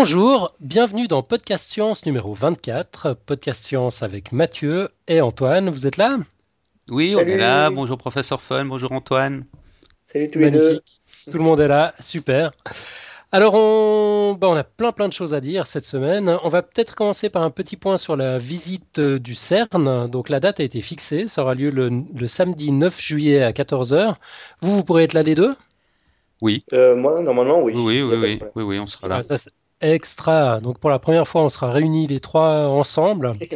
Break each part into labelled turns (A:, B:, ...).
A: Bonjour, bienvenue dans Podcast Science numéro 24. Podcast Science avec Mathieu et Antoine. Vous êtes là?
B: Oui, on est là. Bonjour professeur Fun, bonjour Antoine.
C: Salut tous les deux.
A: Tout le monde est là, super. Alors, on, bah, on a plein plein de choses à dire cette semaine. On va peut-être commencer par un petit point sur la visite euh, du CERN. Donc, la date a été fixée. Ça aura lieu le, samedi 9 juillet à 14h. Vous, vous pourrez être là les deux?
B: Oui.
C: Euh, moi, normalement, oui.
B: Oui, oui, oui, oui, oui, on sera là.
A: Ah, extra. Donc pour la première fois, on sera réunis les trois ensemble.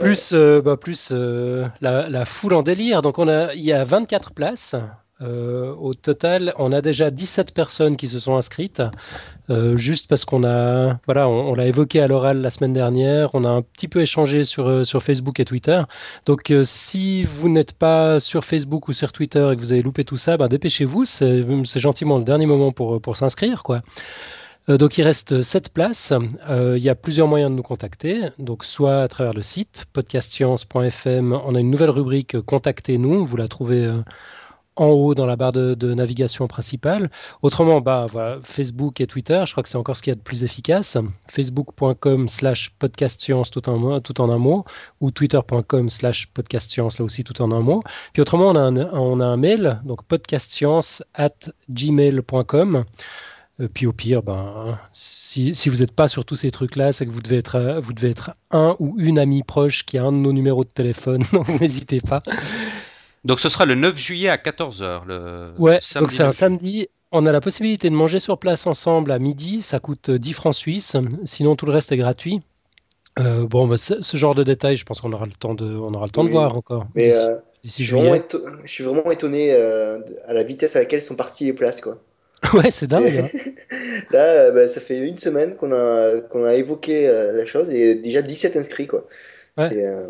A: Plus, euh, bah, plus euh, la, foule en délire. Donc on a, il y a 24 places. Euh, au total, on a déjà 17 personnes qui se sont inscrites, juste parce qu'on a, voilà, on, l'a évoqué à l'oral la semaine dernière. On a un petit peu échangé sur, sur Facebook et Twitter. Donc, si vous n'êtes pas sur Facebook ou sur Twitter et que vous avez loupé tout ça, bah, dépêchez-vous. C'est, gentiment le dernier moment pour, pour s'inscrire, quoi. Euh, donc il reste 7 places. Euh, il y a plusieurs moyens de nous contacter. Donc soit à travers le site podcastscience.fm, on a une nouvelle rubrique euh, Contactez-nous. Vous la trouvez en haut dans la barre de, navigation principale. Autrement, bah, voilà, Facebook et Twitter, je crois que c'est encore ce qu'il y a de plus efficace. Facebook.com slash podcastscience tout en, tout en un mot, ou twitter.com slash podcastscience là aussi tout en un mot. Puis autrement, on a un, on a un mail, donc podcastscience at gmail.com. Euh, puis au pire, ben, si, si vous n'êtes pas sur tous ces trucs-là, c'est que vous devez, être, euh, vous devez être un ou une amie proche qui a un de nos numéros de téléphone, donc n'hésitez pas.
B: Donc ce sera le 9 juillet à 14h. Le
A: ouais, donc c'est un samedi. On a la possibilité de manger sur place ensemble à midi, ça coûte 10 francs suisses, sinon tout le reste est gratuit. Euh, bon, bah, ce genre de détails, je pense qu'on aura le temps de, on aura le temps de voir encore.
C: Mais je, suis vraiment étonné à la vitesse à laquelle sont parties les places. Quoi.
A: Ouais, c'est dingue. Hein.
C: Là, euh, bah, ça fait une semaine qu'on a, qu'on a évoqué euh, la chose et déjà 17 inscrits. Quoi.
A: Ouais, c'est, euh,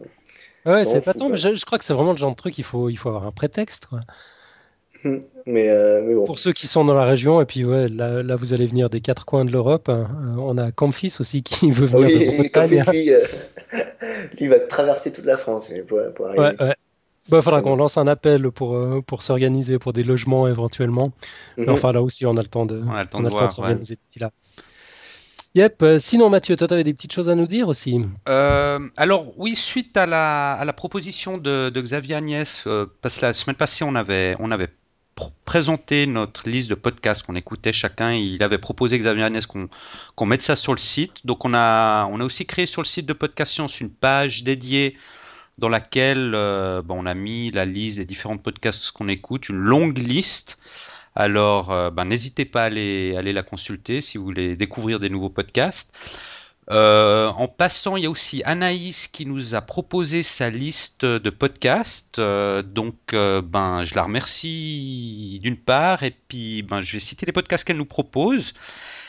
A: ouais, pas tant, mais je, crois que c'est vraiment le genre de truc, il faut, il faut avoir un prétexte. Quoi.
C: Hum, mais, mais bon.
A: Pour ceux qui sont dans la région, et puis ouais, là, là vous allez venir des quatre coins de l'Europe. Hein, on a Camphis aussi qui veut venir.
C: Oui, Camphis, lui, lui, va traverser toute la France pour, pour arriver.
A: Ouais, ouais. Il bah, faudra qu'on lance un appel pour, euh, pour s'organiser pour des logements éventuellement. Mhm. enfin, là aussi, on a le temps de,
B: on de,
A: s'organiser d'ici là. Yep. Euh, sinon, Mathieu, toi, tu avais des petites choses à nous dire aussi
B: euh, Alors, oui, suite à la, à la proposition de, de Xavier Agnès, parce que la semaine passée, on avait, on avait présenté notre liste de podcasts qu'on écoutait chacun. Il avait proposé, Xavier Agnès, qu'on mette ça sur le site. Donc, on a, on a aussi créé sur le site de Podcast Science une page dédiée dans laquelle euh, on a mis la liste des différents podcasts qu'on écoute, une longue liste. Alors, euh, ben, n'hésitez pas à aller, aller, la consulter si vous voulez découvrir des nouveaux podcasts. Euh, en passant, il y a aussi Anaïs qui nous a proposé sa liste de podcasts. donc, ben, je la remercie d'une part, et puis ben, je vais citer les podcasts qu'elle nous propose.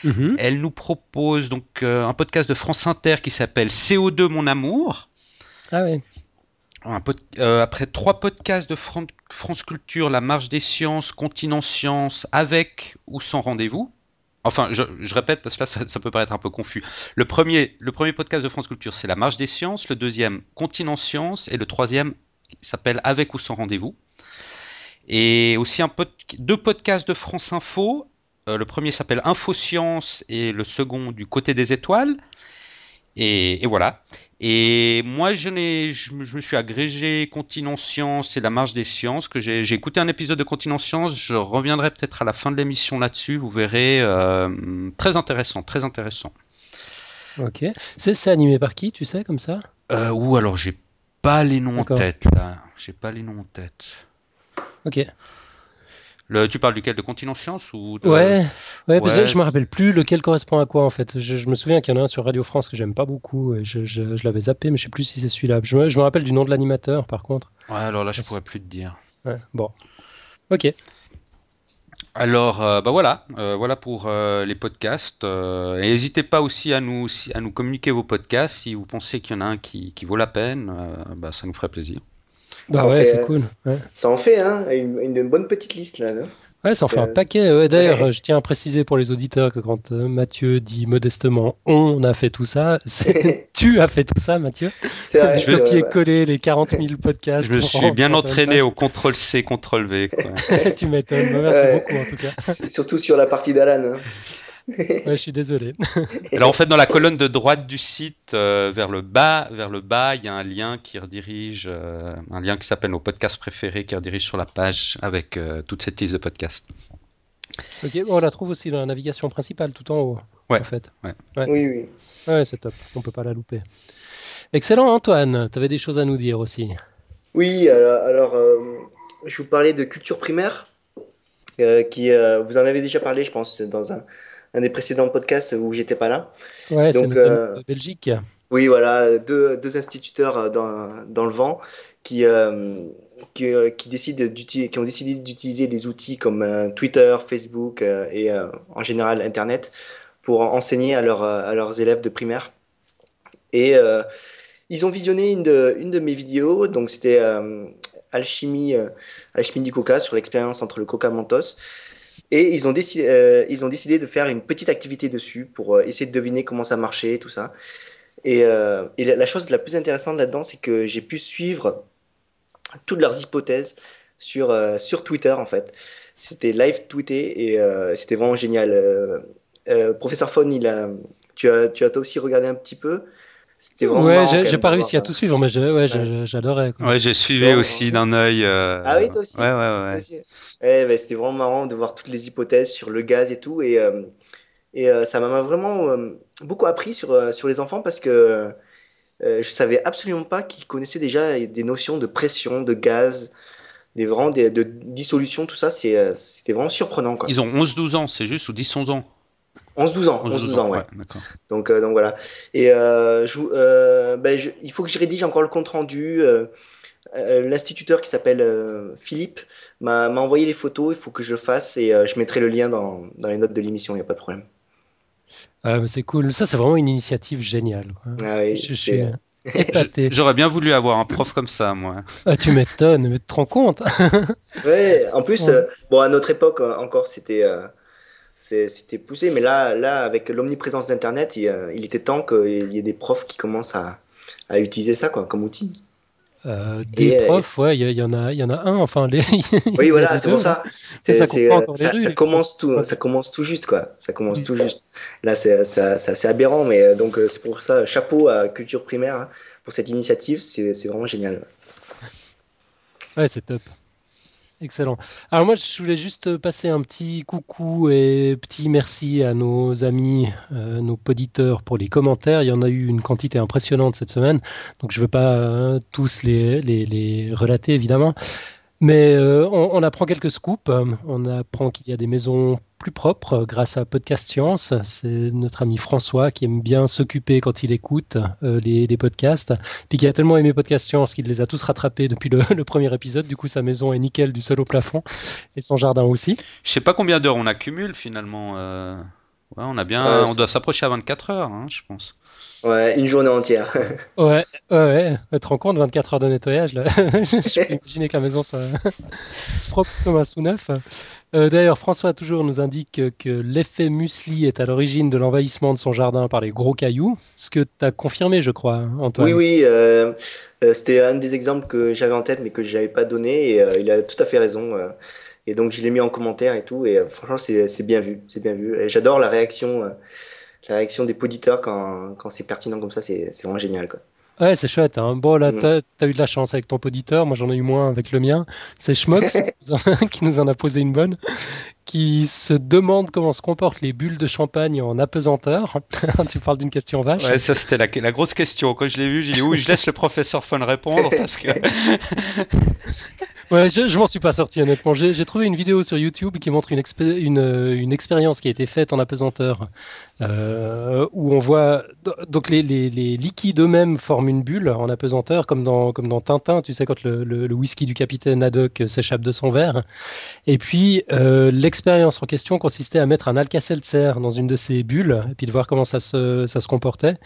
B: Mm-hmm. Elle nous propose donc un podcast de France Inter qui s'appelle CO2 Mon Amour.
A: Ah oui.
B: Euh, après trois podcasts de France Culture, La Marche des Sciences, Continent Science, avec ou sans rendez-vous. Enfin, je, répète parce que là, ça, peut paraître un peu confus. Le premier, podcast de France Culture, c'est La Marche des Sciences. Le deuxième, Continent Science. Et le troisième s'appelle Avec ou sans rendez-vous. Et aussi deux podcasts de France Info. Euh, le premier s'appelle Info Science et le second du côté des étoiles. Et, voilà. Et moi, je, je, me suis agrégé Continent Science et la marge des sciences. Que j'ai écouté un épisode de Continent Science. Je reviendrai peut-être à la fin de l'émission là-dessus. Vous verrez. Euh, très intéressant, très intéressant.
A: Ok. C'est animé par qui, tu sais, comme ça?
B: Euh, Ou alors, j'ai pas les noms en tête là. J'ai pas les noms en tête.
A: Ok
B: tu parles duquel De Continent Science ou
A: Ouais, ouais, Parce que je me rappelle plus lequel correspond à quoi en fait. Je, me souviens qu'il y en a un sur Radio France que j'aime pas beaucoup. Et je, je, l'avais zappé, mais je sais plus si c'est celui-là. Je, me rappelle du nom de l'animateur par contre.
B: Ouais, alors là je pourrais plus te dire.
A: Ouais, bon. Ok.
B: Alors, euh, bah voilà, euh, voilà pour euh, les podcasts. et n'hésitez pas aussi à nous, à nous communiquer vos podcasts si vous pensez qu'il y en a un qui, qui vaut la peine. bah, ça nous ferait plaisir.
A: Bah ouais, c'est cool.
C: Ça en fait hein, une, bonne petite liste là. Non?
A: Ouais, ça en fait un paquet. D'ailleurs, je tiens à préciser pour les auditeurs que quand euh, Mathieu dit modestement on a fait tout ça, tu as fait tout ça, Mathieu? Vrai, je vais copier-coller les 40 000 podcasts.
B: Je me suis bien entraîné au CTRL-C, CTRL-V.
A: tu m'étonnes. Merci beaucoup en tout cas.
C: Surtout sur la partie d'Alan. Hein.
A: Ouais, je suis désolé.
B: Alors en fait, dans la colonne de droite du site, euh, vers le bas, vers le bas, il y a un lien qui redirige, euh, un lien qui s'appelle nos podcasts préférés, qui redirige sur la page avec euh, toute cette liste de podcasts.
A: Ok, bon, on la trouve aussi dans la navigation principale, tout en haut.
B: Ouais.
A: En fait.
C: Oui, oui.
A: Ouais, c'est top. On peut pas la louper. Excellent, Antoine. Tu avais des choses à nous dire aussi.
C: Oui, alors, alors, euh, je vous parlais de culture primaire, euh, qui euh, vous en avez déjà parlé, je pense, dans un, un des précédents podcasts où j'étais pas là.
A: Ouais,
C: Donc, euh,
A: de Belgique.
C: Oui, voilà, deux, deux instituteurs euh, dans, dans le vent qui, euh, qui, euh, qui, décident d'utiliser, qui ont décidé d'utiliser des outils comme euh, Twitter, Facebook euh, et euh, en général Internet pour enseigner à, leurs à leurs élèves de primaire. Et euh, ils ont visionné une de, une de mes vidéos, donc c'était euh, Alchimie, euh, Alchimie du Coca sur l'expérience entre le Coca Mentos. Et ils ont, décidé, euh, ils ont décidé de faire une petite activité dessus pour euh, essayer de deviner comment ça marchait, tout ça. Et, euh, et la, chose la plus intéressante là-dedans, c'est que j'ai pu suivre toutes leurs hypothèses sur, sur Twitter, en fait. C'était live tweeté et c'était vraiment génial. Professeur Fon, il a, tu as, tu as toi aussi regardé un petit peu? C'était vraiment
A: Ouais, j'ai pas réussi à tout suivre, mais j'adorais.
B: Ouais, j'ai suivi aussi d'un œil. euh,
C: Ah oui, toi aussi
B: Ouais, ouais, ouais.
C: Ouais, bah, c'était vraiment marrant de voir toutes les hypothèses sur le gaz et tout. Et, euh, et euh, ça m'a vraiment euh, beaucoup appris sur, euh, sur les enfants parce que euh, je savais absolument pas qu'ils connaissaient déjà des notions de pression, de gaz, des, vraiment des, de dissolution, tout ça. C'était vraiment surprenant. Quoi.
B: Ils ont 11-12 ans, c'est juste, ou 10-11 ans
C: 11-12 ans,
B: 11-12
C: 11-12 ans, ouais.
B: d'accord.
C: Donc, euh, donc voilà. Et euh, je, euh, ben, je- il faut que je rédige encore le compte rendu. euh, euh, L'instituteur qui s'appelle euh, Philippe m'a envoyé les photos. Il faut que je le fasse et euh, je mettrai le lien dans, dans les notes de l'émission. Il n'y a pas de problème.
A: Ah, mais c'est cool. Ça, c'est vraiment une initiative géniale.
C: Ah oui,
A: Je, suis épaté.
B: J'aurais bien voulu avoir un prof comme ça, moi.
A: Ah, tu m'étonnes, mais tu te rends compte?
C: Ouais, en plus,
A: Ouais.
C: euh, bon, à notre époque encore, c'était euh, c'était poussé, mais là, là avec l'omniprésence d'Internet, il, il était temps qu'il y ait des profs qui commencent à, à utiliser ça quoi, comme outil.
A: Euh, Des
C: Et,
A: profs, ouais, il y, en a, il y en a un. Enfin, les...
C: Oui, voilà, c'est pour ça.
A: Ça
C: ça, ça commence tout,
A: Ouais.
C: ça commence tout juste, quoi. Ça commence
A: Oui.
C: tout juste. Là, c'est assez aberrant, mais euh, donc euh, c'est pour ça, chapeau à Culture Primaire hein, pour cette initiative, c'est c'est vraiment génial.
A: Ouais, c'est top. Excellent. Alors moi, je voulais juste passer un petit coucou et petit merci à nos amis, euh, nos poditeurs pour les commentaires. Il y en a eu une quantité impressionnante cette semaine, donc je ne veux pas euh, tous les relater évidemment. Mais euh, on, on apprend quelques scoops. On apprend qu'il y a des maisons plus propres grâce à Podcast Science. C'est notre ami François qui aime bien s'occuper quand il écoute euh, les, les podcasts. Puis qui a tellement aimé Podcast Science qu'il les a tous rattrapés depuis le, le premier épisode. Du coup, sa maison est nickel du sol au plafond et son jardin aussi.
B: Je sais pas combien d'heures on accumule finalement. euh, Ouais, on a bien,
C: Ouais,
B: on doit s'approcher à 24 heures, hein, je pense.
C: Ouais, une journée entière.
A: Ouais, ouais, ouais. Tu te rends compte, 24 heures de nettoyage, là. Je peux imaginer que la maison soit propre comme un sous-neuf. Euh, D'ailleurs, François toujours nous indique que, l'effet muesli est à l'origine de l'envahissement de son jardin par les gros cailloux. Ce que tu as confirmé, je crois, Antoine.
C: Oui, oui, euh, euh, c'était un des exemples que j'avais en tête, mais que je n'avais pas donné, et euh, il a tout à fait raison. et donc, je l'ai mis en commentaire et tout, et franchement, c'est bien vu, c'est bien vu. Et j'adore la réaction, la réaction des poditeurs quand, quand c'est pertinent comme ça, c'est c'est vraiment génial, quoi.
A: Ouais, c'est chouette. hein. Bon, là,
C: Mm.
A: t'as as eu de la chance avec ton poditeur. Moi, j'en ai eu moins avec le mien. C'est Schmox qui nous en- a posé une bonne, qui se demande comment se comportent les bulles de champagne en apesanteur. tu parles d'une question vache.
B: Ouais, ça c'était la, la grosse question. Quand je l'ai vu, j'ai dit oui, je laisse le professeur Fun répondre parce que
A: Ouais, je, je m'en suis pas sorti honnêtement. J'ai j'ai trouvé une vidéo sur YouTube qui montre une, expé- une, une expérience qui a été faite en apesanteur, euh, où on voit do- donc les, liquides eux-mêmes forment une bulle en apesanteur, comme dans, comme dans Tintin, tu sais quand le, whisky du capitaine Haddock s'échappe de son verre. Et puis euh, l'expérience en question consistait à mettre un Alka-Seltzer dans une de ces bulles et puis de voir comment ça se, ça se comportait.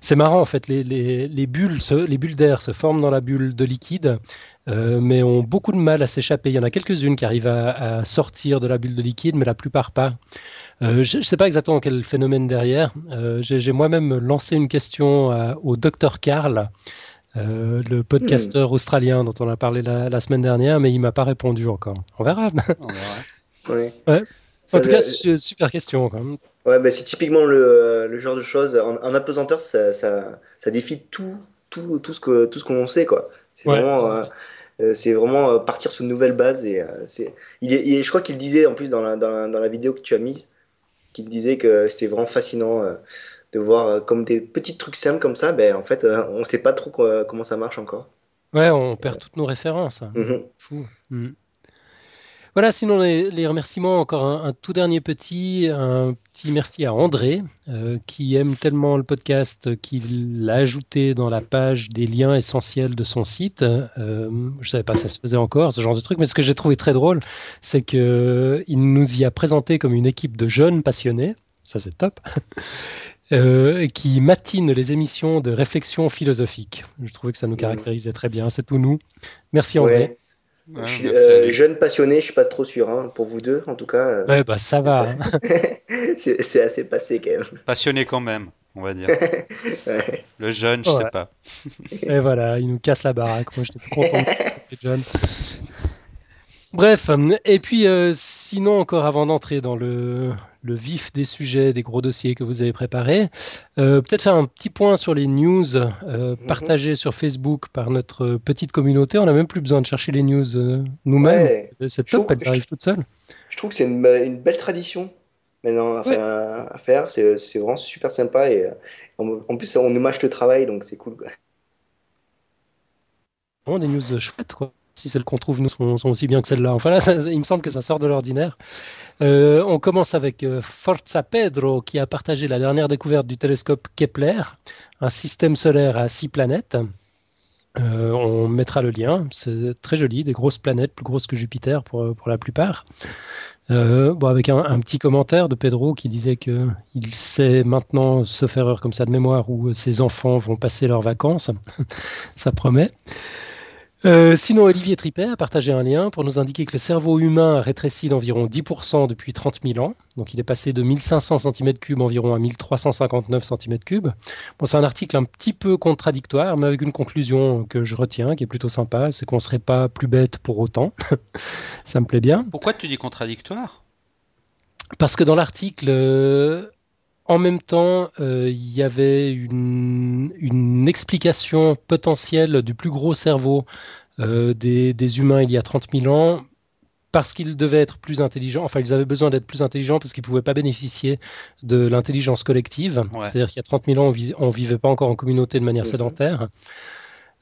A: C'est marrant en fait, les, les, les bulles, bulles d'air se forment dans la bulle de liquide euh, mais ont beaucoup de mal à s'échapper. Il y en a quelques-unes qui arrivent à sortir de la bulle de liquide, mais la plupart pas. Euh, je ne sais pas exactement quel phénomène derrière. Euh, J'ai moi-même lancé une question à- au docteur Karl, euh, le podcasteur australien dont on a parlé la, la semaine dernière, mais il m'a pas répondu encore. On verra.
B: On verra.
C: Ouais.
A: Ouais. En tout cas, super question quand même.
C: Ouais, bah, c'est typiquement le, le, genre de choses. En, en apesanteur, ça, ça, ça, défie tout, tout, tout ce que tout ce qu'on sait quoi. C'est vraiment, euh, c'est vraiment partir sur une nouvelle base et c'est. Il, est, je crois qu'il disait en plus dans la, dans la, dans la vidéo que tu as mise, qu'il disait que c'était vraiment fascinant de voir comme des petits trucs simples comme ça. Ben en fait, on sait pas trop comment ça marche encore.
A: Ouais, on perd toutes nos références. Mhm. Fou. Mhm. Voilà, sinon les, remerciements, encore un, tout dernier petit, un petit merci à André, euh, qui aime tellement le podcast qu'il l'a ajouté dans la page des liens essentiels de son site. Euh, je ne savais pas que ça se faisait encore, ce genre de truc, mais ce que j'ai trouvé très drôle, c'est qu'il nous y a présenté comme une équipe de jeunes passionnés, ça c'est top, euh, qui matine les émissions de réflexion philosophique. Je trouvais que ça nous caractérisait très bien, c'est tout nous. Merci André.
C: Je suis euh, jeune passionné, je suis pas trop sûr, hein, pour vous deux en tout cas. Euh,
A: ouais, bah ça va.
C: Hein. c'est assez passé quand même.
B: Passionné quand même, on va dire. Le jeune, je sais pas.
A: Et voilà, il nous casse la baraque. Moi, j'étais trop content d'être jeune. Bref, et puis sinon encore avant d'entrer dans le, le vif des sujets, des gros dossiers que vous avez préparés. Euh, peut-être faire un petit point sur les news euh, mhm. partagées sur Facebook par notre petite communauté. On n'a même plus besoin de chercher les news euh, nous-mêmes. C'est top, elles arrivent toutes seules.
C: Je trouve que c'est une, belle tradition maintenant à, faire. C'est vraiment super sympa et en, plus on nous mâche le travail donc c'est cool.
A: Bon, des news chouettes quoi si celles qu'on trouve nous sont, aussi bien que celles-là. Enfin là, il me semble que ça sort de l'ordinaire. Euh, on commence avec euh, Forza Pedro qui a partagé la dernière découverte du télescope Kepler, un système solaire à six planètes. Euh, on mettra le lien, c'est très joli, des grosses planètes, plus grosses que Jupiter pour, pour la plupart. bon, avec un, petit commentaire de Pedro qui disait qu'il sait maintenant, se faire heure comme ça de mémoire, où ses enfants vont passer leurs vacances. ça promet. Euh, sinon, Olivier Trippet a partagé un lien pour nous indiquer que le cerveau humain a rétréci d'environ 10% depuis 30 000 ans. Donc, il est passé de 1500 cm3 environ à 1359 cm3. Bon, c'est un article un petit peu contradictoire, mais avec une conclusion que je retiens, qui est plutôt sympa, c'est qu'on ne serait pas plus bête pour autant. Ça me plaît bien.
B: Pourquoi tu dis contradictoire?
A: Parce que dans l'article, euh, en même temps, euh, il y avait une, explication potentielle du plus gros cerveau euh, des, humains il y a 30 000 ans parce qu'ils devaient être plus intelligents, enfin ils avaient besoin d'être plus intelligents parce qu'ils ne pouvaient pas bénéficier de l'intelligence collective. C'est-à-dire qu'il y a 30 000 ans, on ne vivait pas encore en communauté de manière sédentaire.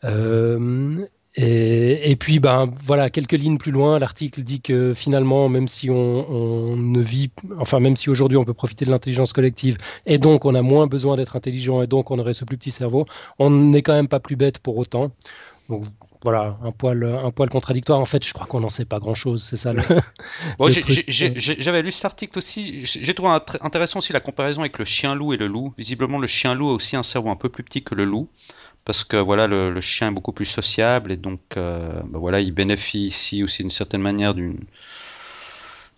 A: Euh, et, puis, ben, voilà, quelques lignes plus loin, l'article dit que finalement, même si on, ne vit, enfin, même si aujourd'hui on peut profiter de l'intelligence collective, et donc on a moins besoin d'être intelligent, et donc on aurait ce plus petit cerveau, on n'est quand même pas plus bête pour autant. Donc voilà, un poil, un poil contradictoire. En fait, je crois qu'on n'en sait pas grand-chose, c'est ça le.
B: J'avais lu cet article aussi. J'ai trouvé intéressant aussi la comparaison avec le chien-loup et le loup. Visiblement, le chien-loup a aussi un cerveau un peu plus petit que le loup parce que voilà le, chien est beaucoup plus sociable et donc euh, bah, voilà il bénéficie aussi d'une certaine manière d'une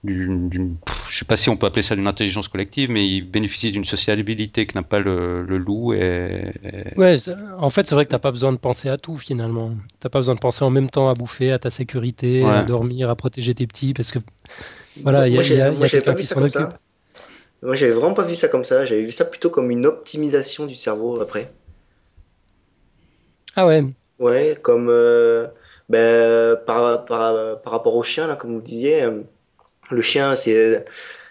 B: d'une, je sais pas si on peut appeler ça d'une intelligence collective, mais il bénéficie d'une sociabilité que n'a pas le, loup. Et,
A: Ouais, en fait, c'est vrai que tu n'as pas besoin de penser à tout finalement. Tu n'as pas besoin de penser en même temps à bouffer, à ta sécurité, à dormir, à protéger tes petits, parce que voilà, il y a, y a, y a quelqu'un qui s'en occupe.
C: Moi, j'avais vraiment pas vu ça comme ça. J'avais vu ça plutôt comme une optimisation du cerveau après.
A: Ah ouais.
C: Ouais, comme euh, ben, par, par, par, rapport au chien, là, comme vous disiez, euh, le chien, c'est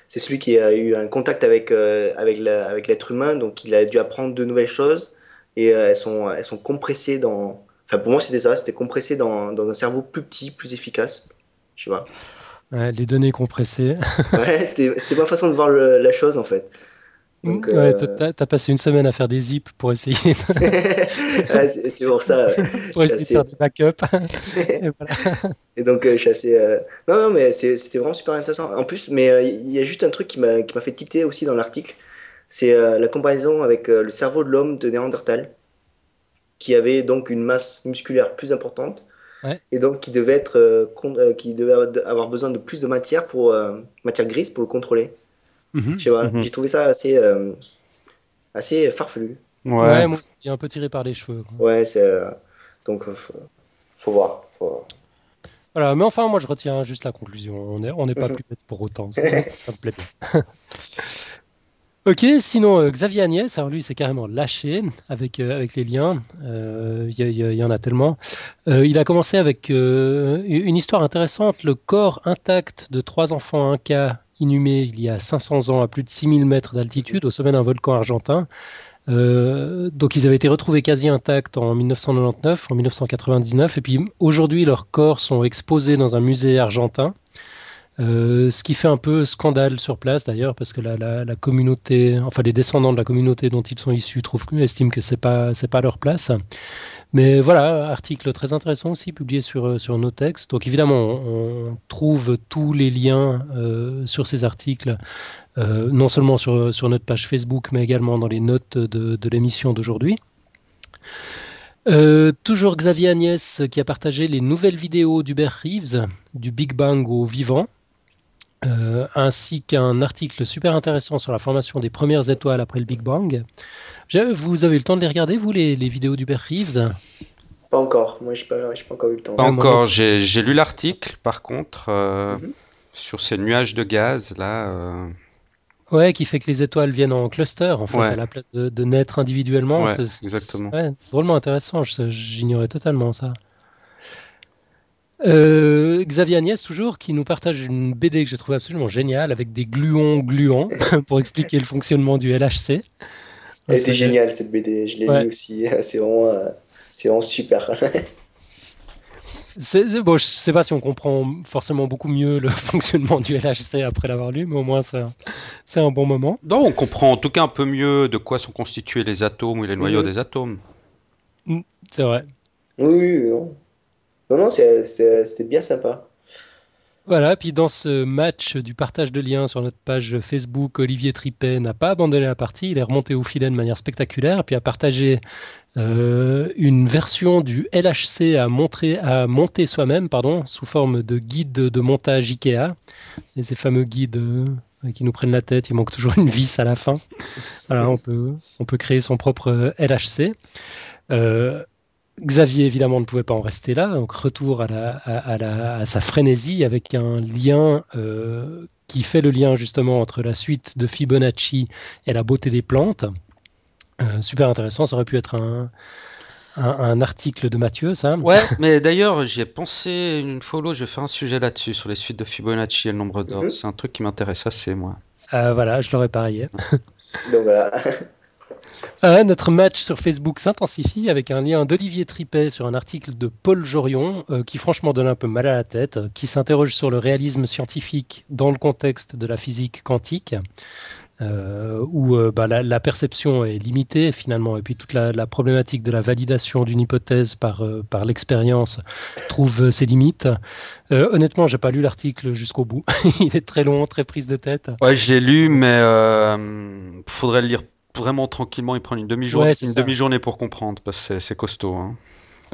C: c'est celui qui a eu un contact avec, euh, avec, avec l'être humain, donc il a dû apprendre de nouvelles choses, et elles, sont, elles sont compressées dans... Enfin, pour moi, c'était ça, c'était compressé dans, dans, un cerveau plus petit, plus efficace, tu vois.
A: Ouais, les données compressées.
C: ouais, c'était ma façon de voir la chose, en fait.
A: Donc, ouais, euh, t'as passé une semaine à faire des zips pour essayer.
C: c'est pour ça.
A: pour essayer de faire des backups.
C: et, voilà. et, donc, euh, je suis assez. Euh, non, non, mais c'était vraiment super intéressant. En plus, mais il y a juste un truc qui m'a fait tilter aussi dans l'article. C'est la comparaison avec le cerveau de l'homme de Néandertal, qui avait donc une masse musculaire plus importante. Ouais. Et donc, qui devait, être, qui devait avoir besoin de plus de matière, pour, matière grise pour le contrôler. Mhm. Mhm. J'ai trouvé ça assez, euh, assez farfelu.
A: Ouais, moi aussi, un peu tiré par les cheveux.
C: Ouais, c'est. Euh, donc, euh, faut, faut, voir, faut
A: Voilà, mais enfin, moi je retiens juste la conclusion. On n'est on est pas plus bête pour autant. Ça, ça me plaît bien. Ok, sinon euh, Xavier Agnès, alors lui c'est carrément lâché avec, euh, avec les liens, euh, il y, y, y, en a tellement. Euh, il a commencé avec euh, une histoire intéressante, le corps intact de trois enfants Inca inhumés il y a 500 ans à plus de 6000 mètres d'altitude au sommet d'un volcan argentin. Euh, donc ils avaient été retrouvés quasi intacts en 1999, en 1999, et puis aujourd'hui leurs corps sont exposés dans un musée argentin. Euh, ce qui fait un peu scandale sur place d'ailleurs, parce que la, la, communauté, enfin les descendants de la communauté dont ils sont issus trouvent, estiment que c'est pas c'est pas leur place. Mais voilà, article très intéressant aussi publié sur sur nos textes. Donc évidemment, on, trouve tous les liens euh, sur ces articles, euh, non seulement sur notre page Facebook, mais également dans les notes de, l'émission d'aujourd'hui. Euh, toujours Xavier Agnès qui a partagé les nouvelles vidéos d'Hubert Reeves, du Big Bang au vivant, euh, ainsi qu'un article super intéressant sur la formation des premières étoiles après le Big Bang. Vous avez eu le temps de les regarder, vous, les, les vidéos d'Hubert Reeves?
C: Pas encore, moi je n'ai pas, pas, encore eu le temps.
B: Pas encore, j'ai lu l'article par contre, euh, mm -hmm. sur ces nuages de gaz là. Euh...
A: Ouais, qui fait que les étoiles viennent en cluster, en fait, ouais. à la place de, de naître individuellement.
B: Ouais, exactement.
A: Ouais, drôlement intéressant, j'ignorais totalement ça. Euh, Xavier Agnès, toujours, qui nous partage une BD que j'ai trouvé absolument géniale avec des gluons gluants pour expliquer le fonctionnement du LHC.
C: Elle était géniale cette BD, je l'ai ouais. lu aussi. C'est vraiment, euh, vraiment, super.
A: C est, c est, bon, je ne sais pas si on comprend forcément beaucoup mieux le fonctionnement du LHC après l'avoir lu, mais au moins c'est un bon moment.
B: Non, on comprend en tout cas un peu mieux de quoi sont constitués les atomes ou les noyaux mmh. des atomes.
A: C'est vrai.
C: Oui, oui, non. Non, c'était bien sympa.
A: Voilà, puis dans ce match du partage de liens sur notre page Facebook, Olivier Tripet n'a pas abandonné la partie, il est remonté au filet de manière spectaculaire, puis a partagé euh, une version du LHC à, monter soi-même, pardon, sous forme de guide de montage IKEA, et ces fameux guides euh, qui nous prennent la tête, il manque toujours une vis à la fin. Voilà, on peut, créer son propre LHC. Euh, Xavier, évidemment, ne pouvait pas en rester là, donc retour à, la, à, la, à sa frénésie avec un lien euh, qui fait le lien justement entre la suite de Fibonacci et la beauté des plantes. Euh, super intéressant, ça aurait pu être un, un, un article de Mathieu, ça.
B: Ouais, mais d'ailleurs, j'y ai pensé une fois ou l'autre, je vais faire un sujet là-dessus, sur les suites de Fibonacci et le nombre d'or. Mm -hmm. C'est un truc qui m'intéresse assez, moi.
A: Euh, voilà, je l'aurais parié.
C: donc voilà.
A: Euh, notre match sur Facebook s'intensifie avec un lien d'Olivier Tripet sur un article de Paul Jorion euh, qui franchement donne un peu mal à la tête, euh, qui s'interroge sur le réalisme scientifique dans le contexte de la physique quantique. Euh, où bah, la, perception est limitée finalement, et puis toute la, la problématique de la validation d'une hypothèse par, par l'expérience trouve ses limites. honnêtement, j'ai pas lu l'article jusqu'au bout. Il est très long, très prise de tête.
B: Ouais, je l'ai lu, mais faudrait le lire vraiment tranquillement et prendre une demi-journée ouais, une demi-journée pour comprendre parce que c'est costaud. Hein.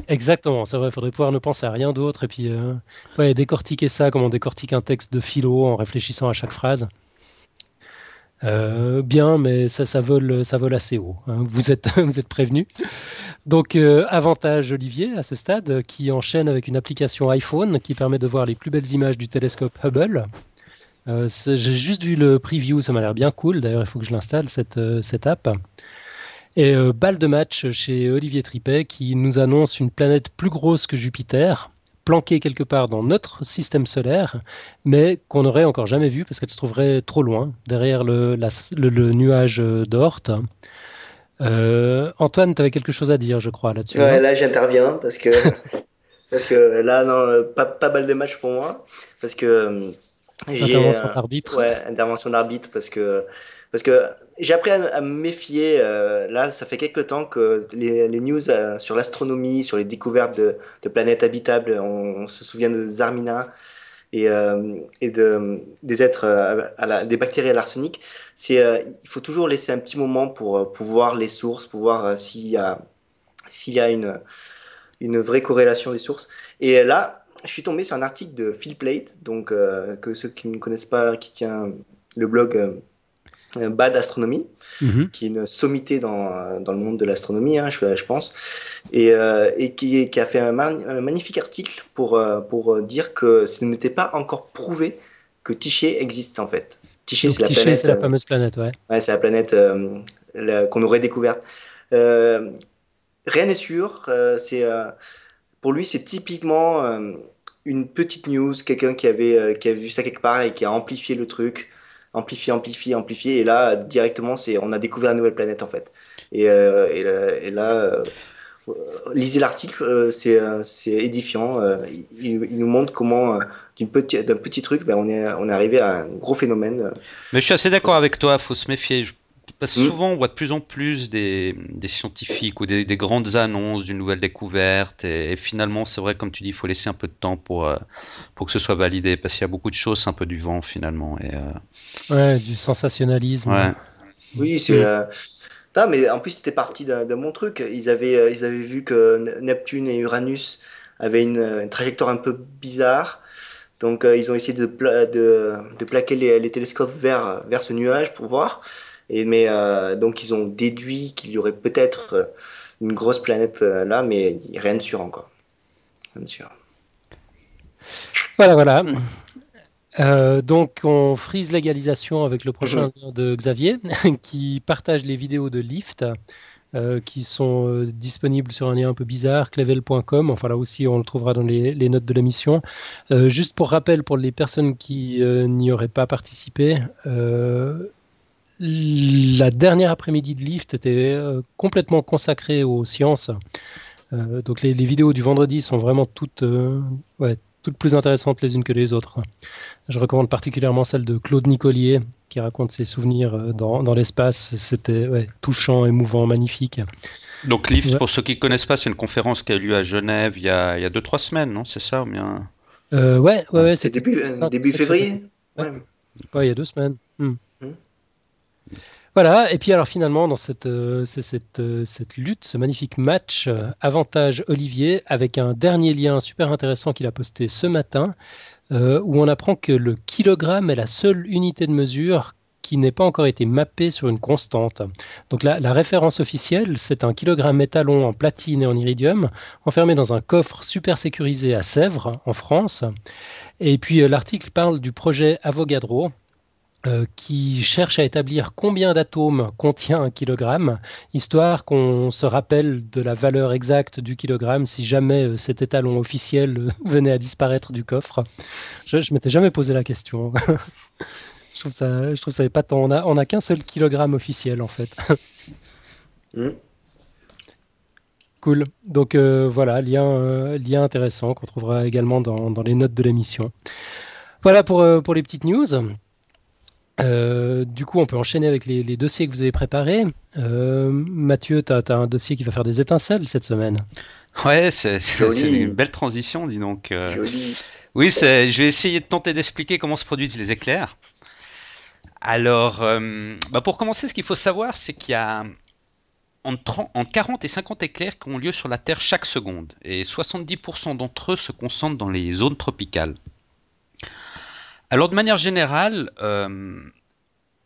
A: Exactement, c'est vrai, il faudrait pouvoir ne penser à rien d'autre et puis euh, ouais, décortiquer ça comme on décortique un texte de philo en réfléchissant à chaque phrase. Euh, bien, mais ça, ça vole, ça vole assez haut. Hein. Vous êtes, vous êtes prévenu. Donc, euh, avantage Olivier à ce stade, qui enchaîne avec une application iPhone qui permet de voir les plus belles images du télescope Hubble. Euh, J'ai juste vu le preview, ça m'a l'air bien cool. D'ailleurs, il faut que je l'installe, cette, euh, cette app. Et euh, balle de match chez Olivier Tripet qui nous annonce une planète plus grosse que Jupiter, planquée quelque part dans notre système solaire, mais qu'on n'aurait encore jamais vue parce qu'elle se trouverait trop loin, derrière le, la, le, le nuage d'Oort. Antoine, tu avais quelque chose à dire, je crois, là-dessus.
C: Ouais, là, j'interviens parce que, parce que là, non, pas, pas balle de match pour moi. Parce que
A: Intervention euh, d'arbitre.
C: Ouais, intervention d'arbitre parce que parce que j'ai appris à, à, me méfier. Euh, là, ça fait quelques temps que les, les news euh, sur l'astronomie, sur les découvertes de, de planètes habitables, on, on, se souvient de Zarmina et, euh, et de, des êtres euh, à la, des bactéries à l'arsenic. C'est euh, il faut toujours laisser un petit moment pour, pour voir les sources, pour voir s'il y a s'il y a une une vraie corrélation des sources. Et là, je suis tombé sur un article de Phil Plate, donc euh, que ceux qui ne connaissent pas, qui tient le blog euh, Bad Astronomy,
A: Mhm.
C: qui est une sommité dans, dans le monde de l'astronomie, hein, je, je pense, et, euh, et qui, qui a fait un, magnifique article pour, euh, pour dire que ce n'était pas encore prouvé que Tyché existe en fait.
A: Donc,
C: c'est la planète.
A: c'est la
C: euh,
A: fameuse planète, ouais.
C: Ouais, c'est la planète euh, la- qu'on aurait découverte. Euh, rien n'est sûr. euh, c'est, euh, pour lui, c'est typiquement euh, une petite news, quelqu'un qui avait, euh, qui a vu ça quelque part et qui a amplifié le truc, amplifié, amplifié, amplifié. Et là, directement, c'est, on a découvert une nouvelle planète en fait. Et, euh, et là, et là, euh, lisez l'article, euh, c'est, euh, édifiant. euh, il, il nous montre comment, euh, d'un petit truc, ben, on, est, on est arrivé à un gros phénomène. euh,
B: Mais je suis assez d'accord avec toi, faut se méfier. Parce que
C: Mm.
B: souvent, on voit de plus en plus des, des scientifiques ou des, des grandes annonces d'une nouvelle découverte. Et, et finalement, c'est vrai, comme tu dis, il faut laisser un peu de temps pour, euh, pour que ce soit validé. Parce qu'il y a beaucoup de choses, c'est un peu du vent finalement. Et, euh,
A: Ouais, du sensationnalisme.
B: ouais.
C: Oui, c'est. euh, Non, mais en plus, c'était parti d'un d'un bon truc. Ils avaient, euh, ils avaient vu que Neptune et Uranus avaient une, une trajectoire un peu bizarre. Donc, euh, ils ont essayé de, pla- de, de plaquer les, les télescopes vers, vers ce nuage pour voir. Et, mais euh, donc, ils ont déduit qu'il y aurait peut-être euh, une grosse planète euh, là, mais rien de sûr encore. Rien de sûr.
A: Voilà, voilà. Euh, donc, on frise l'égalisation avec le prochain lien de Xavier, qui partage les vidéos de Lift, euh, qui sont euh, disponibles sur un lien un peu bizarre, clevel.com. Enfin, là aussi, on le trouvera dans les, les notes de l'émission. Juste pour rappel, pour les personnes qui n'y auraient pas participé, la dernière après-midi de Lift était euh, complètement consacrée aux sciences. Euh, donc, les, les vidéos du vendredi sont vraiment toutes, euh, ouais, toutes plus intéressantes les unes que les autres. Je recommande particulièrement celle de Claude Nicolier, qui raconte ses souvenirs dans, dans l'espace. C'était ouais, touchant, émouvant, magnifique.
B: Donc, LIFT,
A: Ouais.
B: pour ceux qui ne connaissent pas, c'est une conférence qui a eu lieu à Genève il y a, il y a deux, trois semaines, non? C'est ça ou bien...
A: Euh, ouais, ouais, ouais,
C: C'est début,
A: le 5,
C: début
A: 7
C: février?
A: Ouais.
C: Ouais.
A: Ouais, il y a deux semaines. Hmm.
C: Hmm.
A: Voilà, et puis alors finalement, dans cette, euh, euh, lutte, ce magnifique match, euh, avantage Olivier, avec un dernier lien super intéressant qu'il a posté ce matin, où on apprend que le kilogramme est la seule unité de mesure qui n'ait pas encore été mappée sur une constante. Donc la, la référence officielle, c'est un kilogramme étalon en platine et en iridium, enfermé dans un coffre super sécurisé à Sèvres, en France. Et puis l'article parle du projet Avogadro, euh, qui cherche à établir combien d'atomes contient un kilogramme, histoire qu'on se rappelle de la valeur exacte du kilogramme si jamais euh, cet étalon officiel euh, venait à disparaître du coffre. Je, je m'étais jamais posé la question. je trouve ça, je trouve ça épatant. On a, on a qu'un seul kilogramme officiel en fait.
C: Hmm.
A: Cool. Donc voilà, lien, lien intéressant qu'on trouvera également dans, dans les notes de l'émission. Voilà pour, pour les petites news. Euh, du coup, on peut enchaîner avec les, les dossiers que vous avez préparés. Euh, Mathieu, tu as, un dossier qui va faire des étincelles cette semaine.
B: Ouais, c'est une belle transition, dis donc. euh.
C: Joli.
B: Oui, c'est- je vais essayer de tenter d'expliquer comment se produisent les éclairs. Alors, euh, bah pour commencer, ce qu'il faut savoir, c'est qu'il y a entre, 30 entre 40 et 50 éclairs qui ont lieu sur la Terre chaque seconde, et 70% d'entre eux se concentrent dans les zones tropicales. Alors, de manière générale, euh,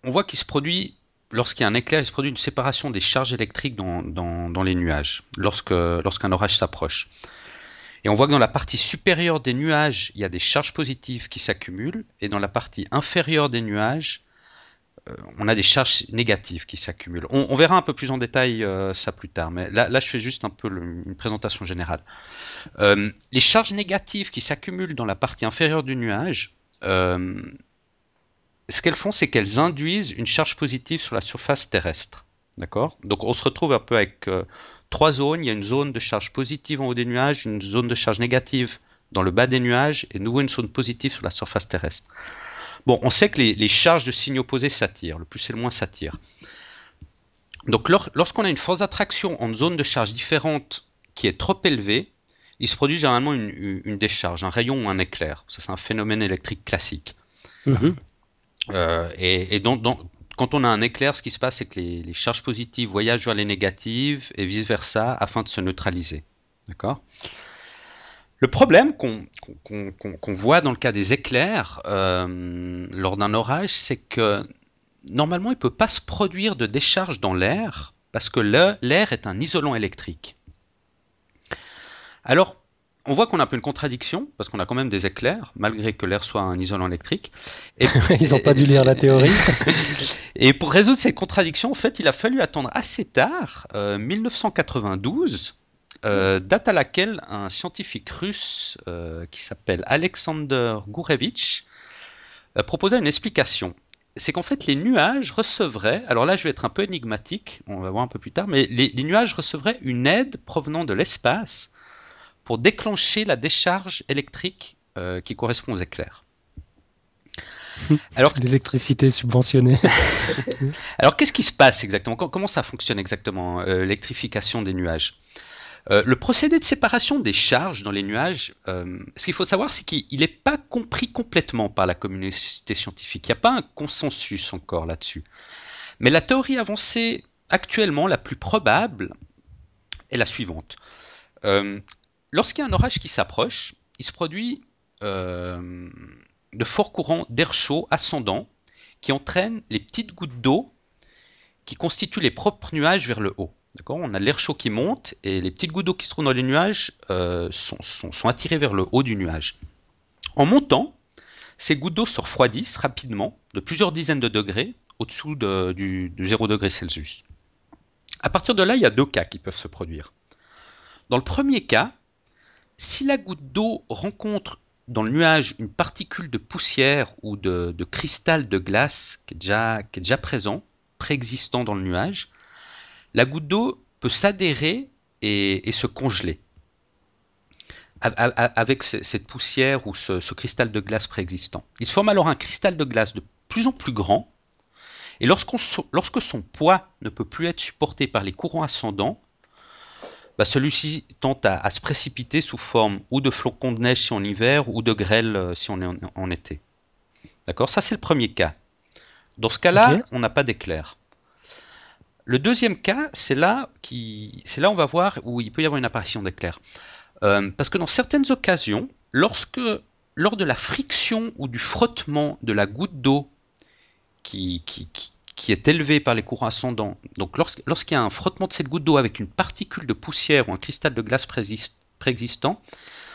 B: on voit qu'il se produit, lorsqu'il y a un éclair, il se produit une séparation des charges électriques dans, les nuages, lorsque, lorsqu'un orage s'approche. Et on voit que dans la partie supérieure des nuages, il y a des charges positives qui s'accumulent, et dans la partie inférieure des nuages, euh, on a des charges négatives qui s'accumulent. On, verra un peu plus en détail euh, ça plus tard, mais là, je fais juste un peu une présentation générale. Les charges négatives qui s'accumulent dans la partie inférieure du nuage, ce qu'elles font, c'est qu'elles induisent une charge positive sur la surface terrestre. D'accord? Donc on se retrouve un peu avec euh, trois zones. Il y a une zone de charge positive en haut des nuages, une zone de charge négative dans le bas des nuages, et nouveau une zone positive sur la surface terrestre. Bon, on sait que les, charges de signes opposés s'attirent, le plus et le moins s'attirent. Donc lor- lorsqu'on a une force d'attraction en zone de charge différente qui est trop élevée, il se produit généralement une, une décharge, un rayon ou un éclair. Ça, c'est un phénomène électrique classique.
A: Mhm.
B: Euh, et et donc, donc, quand on a un éclair, ce qui se passe, c'est que les, les charges positives voyagent vers les négatives et vice-versa afin de se neutraliser. D'accord? Le problème qu'on voit dans le cas des éclairs euh, lors d'un orage, c'est que normalement, il ne peut pas se produire de décharge dans l'air parce que l'air est un isolant électrique. Alors, on voit qu'on a un peu une contradiction, parce qu'on a quand même des éclairs, malgré que l'air soit un isolant électrique.
A: Et, Ils n'ont pas dû lire la théorie.
B: et pour résoudre ces contradictions, en fait, il a fallu attendre assez tard, 1992, euh, euh, date à laquelle un scientifique russe euh, qui s'appelle Alexander Gourevitch proposait une explication. C'est qu'en fait, les nuages recevraient, alors là je vais être un peu énigmatique, on va voir un peu plus tard, mais les nuages recevraient une aide provenant de l'espace pour déclencher la décharge électrique euh, qui correspond aux éclairs.
A: Alors, l'électricité subventionnée.
B: Alors, qu'est-ce qui se passe exactement? Comment ça fonctionne exactement, euh, l'électrification des nuages? Euh, le procédé de séparation des charges dans les nuages, ce qu'il faut savoir, c'est qu'il n'est pas compris complètement par la communauté scientifique. Il n'y a pas un consensus encore là-dessus. Mais la théorie avancée actuellement, la plus probable, est la suivante. Lorsqu'il y a un orage qui s'approche, il se produit euh, de forts courants d'air chaud ascendant qui entraînent les petites gouttes d'eau qui constituent les propres nuages vers le haut. On a l'air chaud qui monte et les petites gouttes d'eau qui se trouvent dans les nuages euh, sont, attirées vers le haut du nuage. En ces gouttes d'eau se refroidissent rapidement de plusieurs dizaines de degrés au-dessous du 0 degré Celsius. À partir de là, il y a deux cas qui peuvent se produire. Dans le premier cas, si la goutte d'eau rencontre dans le nuage une particule de poussière ou de, cristal de glace qui est déjà, présent, préexistant dans le nuage, la goutte d'eau peut s'adhérer et, se congeler avec cette poussière ou ce, cristal de glace préexistant. Il se forme alors un cristal de glace de plus en plus grand, et lorsque son poids ne peut plus être supporté par les courants ascendants, bah, celui-ci tente à, se précipiter sous forme ou de flocons de neige si on hiver ou de grêle euh, si on est en, été. D'accord? Ça, c'est le premier cas. Dans ce cas-là, on n'a pas d'éclair. Le deuxième cas, c'est là, qui, c'est là on va voir où il peut y avoir une apparition d'éclair. Euh, parce que dans certaines occasions, lorsque, lors de la friction ou du frottement de la goutte d'eau qui, qui, qui est élevé par les courants ascendants. Donc lorsqu'il y a un frottement de cette goutte d'eau avec une particule de poussière ou un cristal de glace préexistant,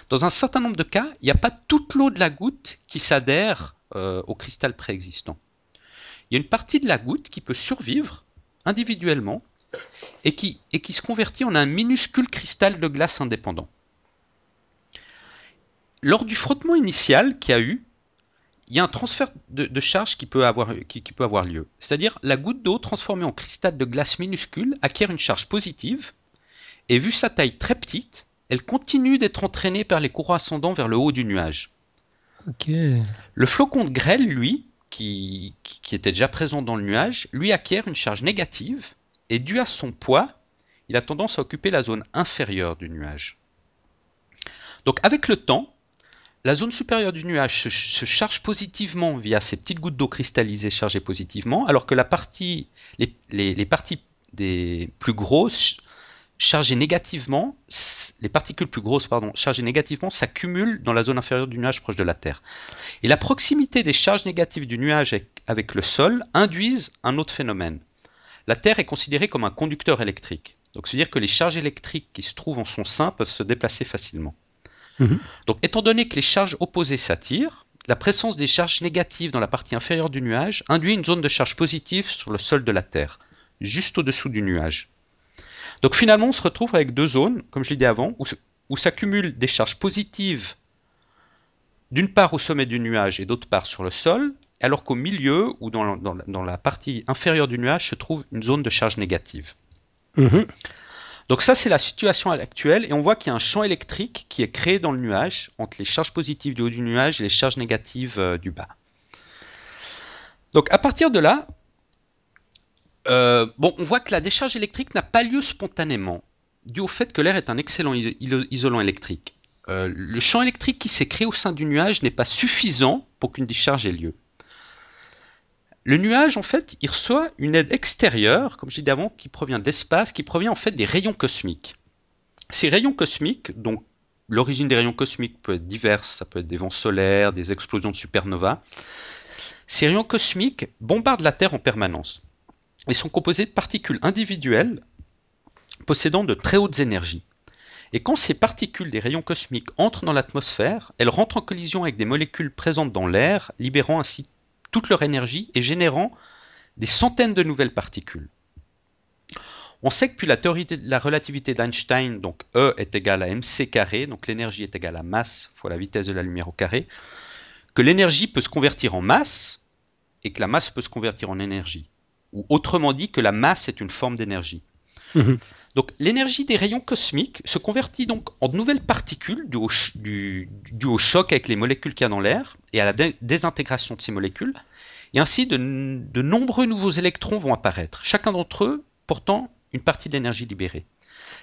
B: dans un certain nombre de cas, il n'y a pas toute l'eau de la goutte qui s'adhère euh, au cristal préexistant. Il y a une partie de la goutte qui peut survivre individuellement et qui, et qui se convertit en un minuscule cristal de glace indépendant. Lors du frottement initial qu'il y a eu, il y a un transfert de, charge qui peut avoir, qui, peut avoir lieu. C'est-à-dire la goutte d'eau transformée en cristal de glace minuscule acquiert une charge positive, et vu sa taille très petite, elle continue d'être entraînée par les courants ascendants vers le haut du nuage. Le flocon de grêle, lui, qui, qui, était déjà présent dans le nuage, lui acquiert une charge négative, et dû à son poids, il a tendance à occuper la zone inférieure du nuage. Donc avec le temps, la zone supérieure du nuage se, charge positivement via ces petites gouttes d'eau cristallisées chargées positivement, alors que les, parties plus grosses chargées négativement, les particules plus grosses chargées négativement s'accumulent dans la zone inférieure du nuage proche de la Terre. Et la proximité des charges négatives du nuage avec, le sol induisent un autre phénomène. La Terre est considérée comme un conducteur électrique. Donc c'est-à-dire que les charges électriques qui se trouvent en son sein peuvent se déplacer facilement. Mhm. Donc, étant donné que les charges opposées s'attirent, la présence des charges négatives dans la partie inférieure du nuage induit une zone de charge positive sur le sol de la Terre, juste au-dessous du nuage. Donc finalement, on se retrouve avec deux zones, comme je l'ai dit avant, où, s'accumulent des charges positives d'une part au sommet du nuage et d'autre part sur le sol, alors qu'au milieu ou dans la, partie inférieure du nuage se trouve une zone de charge négative. Mhm. Donc ça, c'est la situation actuelle, et on voit qu'il y a un champ électrique qui est créé dans le nuage, entre les charges positives du haut du nuage et les charges négatives euh, du bas. Donc à partir de là, euh, bon, on voit que la décharge électrique n'a pas lieu spontanément, dû au fait que l'air est un excellent isolant électrique. Euh, le champ électrique qui s'est créé au sein du nuage n'est pas suffisant pour qu'une décharge ait lieu. Le nuage, en fait, il reçoit une aide extérieure, comme je dit avant, qui provient de l'espace, qui provient en fait des rayons cosmiques. Ces rayons cosmiques, donc l'origine des rayons cosmiques peut être diverse, ça peut être des vents solaires, des explosions de supernovas. Ces rayons cosmiques bombardent la Terre en permanence et sont composés de particules individuelles possédant de très hautes énergies. Et quand ces particules des rayons cosmiques entrent dans l'atmosphère, elles rentrent en collision avec des molécules présentes dans l'air, libérant ainsi toute leur énergie et générant des centaines de nouvelles particules. On sait que depuis la théorie de la relativité d'Einstein, donc E est égal à mc carré, donc l'énergie est égale à masse fois la vitesse de la lumière au carré, que l'énergie peut se convertir en masse et que la masse peut se convertir en énergie. Ou autrement dit, que la masse est une forme d'énergie.
A: Mhm.
B: L'énergie des rayons cosmiques se convertit donc en de nouvelles particules dues au, du, au choc avec les molécules qu'il y a dans l'air et à la désintégration de ces molécules. Et ainsi, de nombreux nouveaux électrons vont apparaître, chacun d'entre eux portant une partie de l'énergie libérée.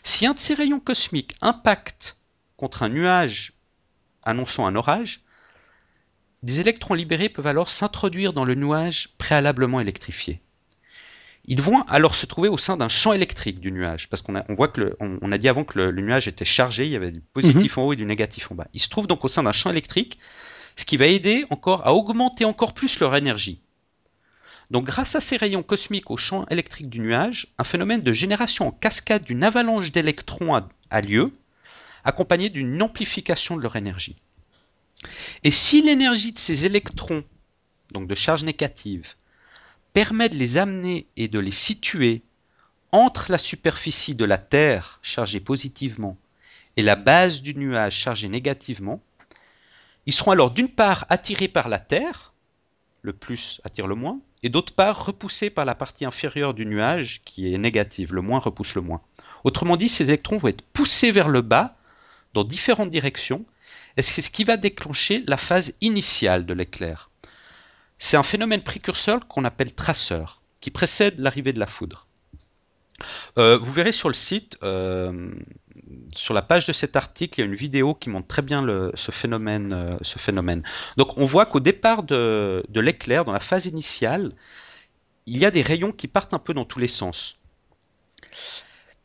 B: Si un de ces rayons cosmiques impacte contre un nuage annonçant un orage, des électrons libérés peuvent alors s'introduire dans le nuage préalablement électrifié. Ils vont alors se trouver au sein d'un champ électrique du nuage, parce qu'on a, on voit que le, on, a dit avant que le, nuage était chargé, il y avait du positif mhm. en haut et du négatif en bas. Ils se trouvent donc au sein d'un champ électrique, ce qui va aider encore à augmenter encore plus leur énergie. Donc grâce à ces rayons cosmiques au champ électrique du nuage, un phénomène de génération en cascade d'une avalanche d'électrons a, lieu, accompagné d'une amplification de leur énergie. Et si l'énergie de ces électrons, donc de charge négative, permet de les amener et de les situer entre la superficie de la Terre chargée positivement et la base du nuage chargée négativement, ils seront alors d'une part attirés par la Terre, le plus attire le moins, et d'autre part repoussés par la partie inférieure du nuage qui est négative, le moins repousse le moins. Autrement dit, ces électrons vont être poussés vers le bas dans différentes directions, et c'est ce qui va déclencher la phase initiale de l'éclair. C'est un phénomène précurseur qu'on appelle traceur, qui précède l'arrivée de la foudre. Euh, vous verrez sur le site, euh, sur la page de cet article, il y a une vidéo qui montre très bien euh, ce phénomène. Donc on voit qu'au départ de, l'éclair, dans la phase initiale, il y a des rayons qui partent un peu dans tous les sens.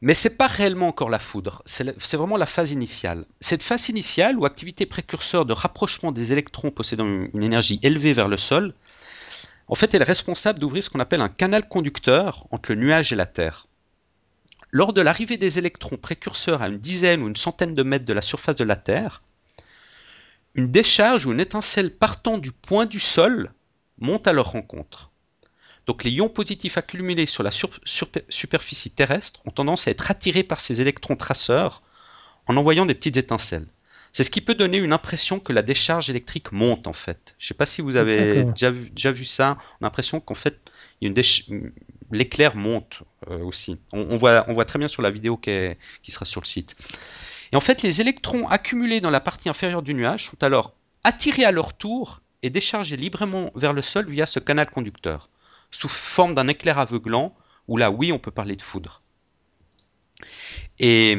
B: Mais ce n'est pas réellement encore la foudre, c'est vraiment la phase initiale. Cette phase initiale, ou activité précurseur de rapprochement des électrons possédant une énergie élevée vers le sol, en fait, elle est responsable d'ouvrir ce qu'on appelle un canal conducteur entre le nuage et la Terre. Lors de l'arrivée des électrons précurseurs à une dizaine ou une centaine de mètres de la surface de la Terre, une décharge ou une étincelle partant du point du sol monte à leur rencontre. Donc les ions positifs accumulés sur la superficie terrestre ont tendance à être attirés par ces électrons traceurs en envoyant des petites étincelles. C'est ce qui peut donner une impression que la décharge électrique monte en fait. Je ne sais pas si vous avez déjà vu, déjà vu, ça. On a l'impression qu'en fait, l'éclair monte euh, aussi. On, voit, on voit très bien sur la vidéo qui, qui sera sur le site. Et en fait, les électrons accumulés dans la partie inférieure du nuage sont alors attirés à leur tour et déchargés librement vers le sol via ce canal conducteur, sous forme d'un éclair aveuglant, où là, oui, on peut parler de foudre. Et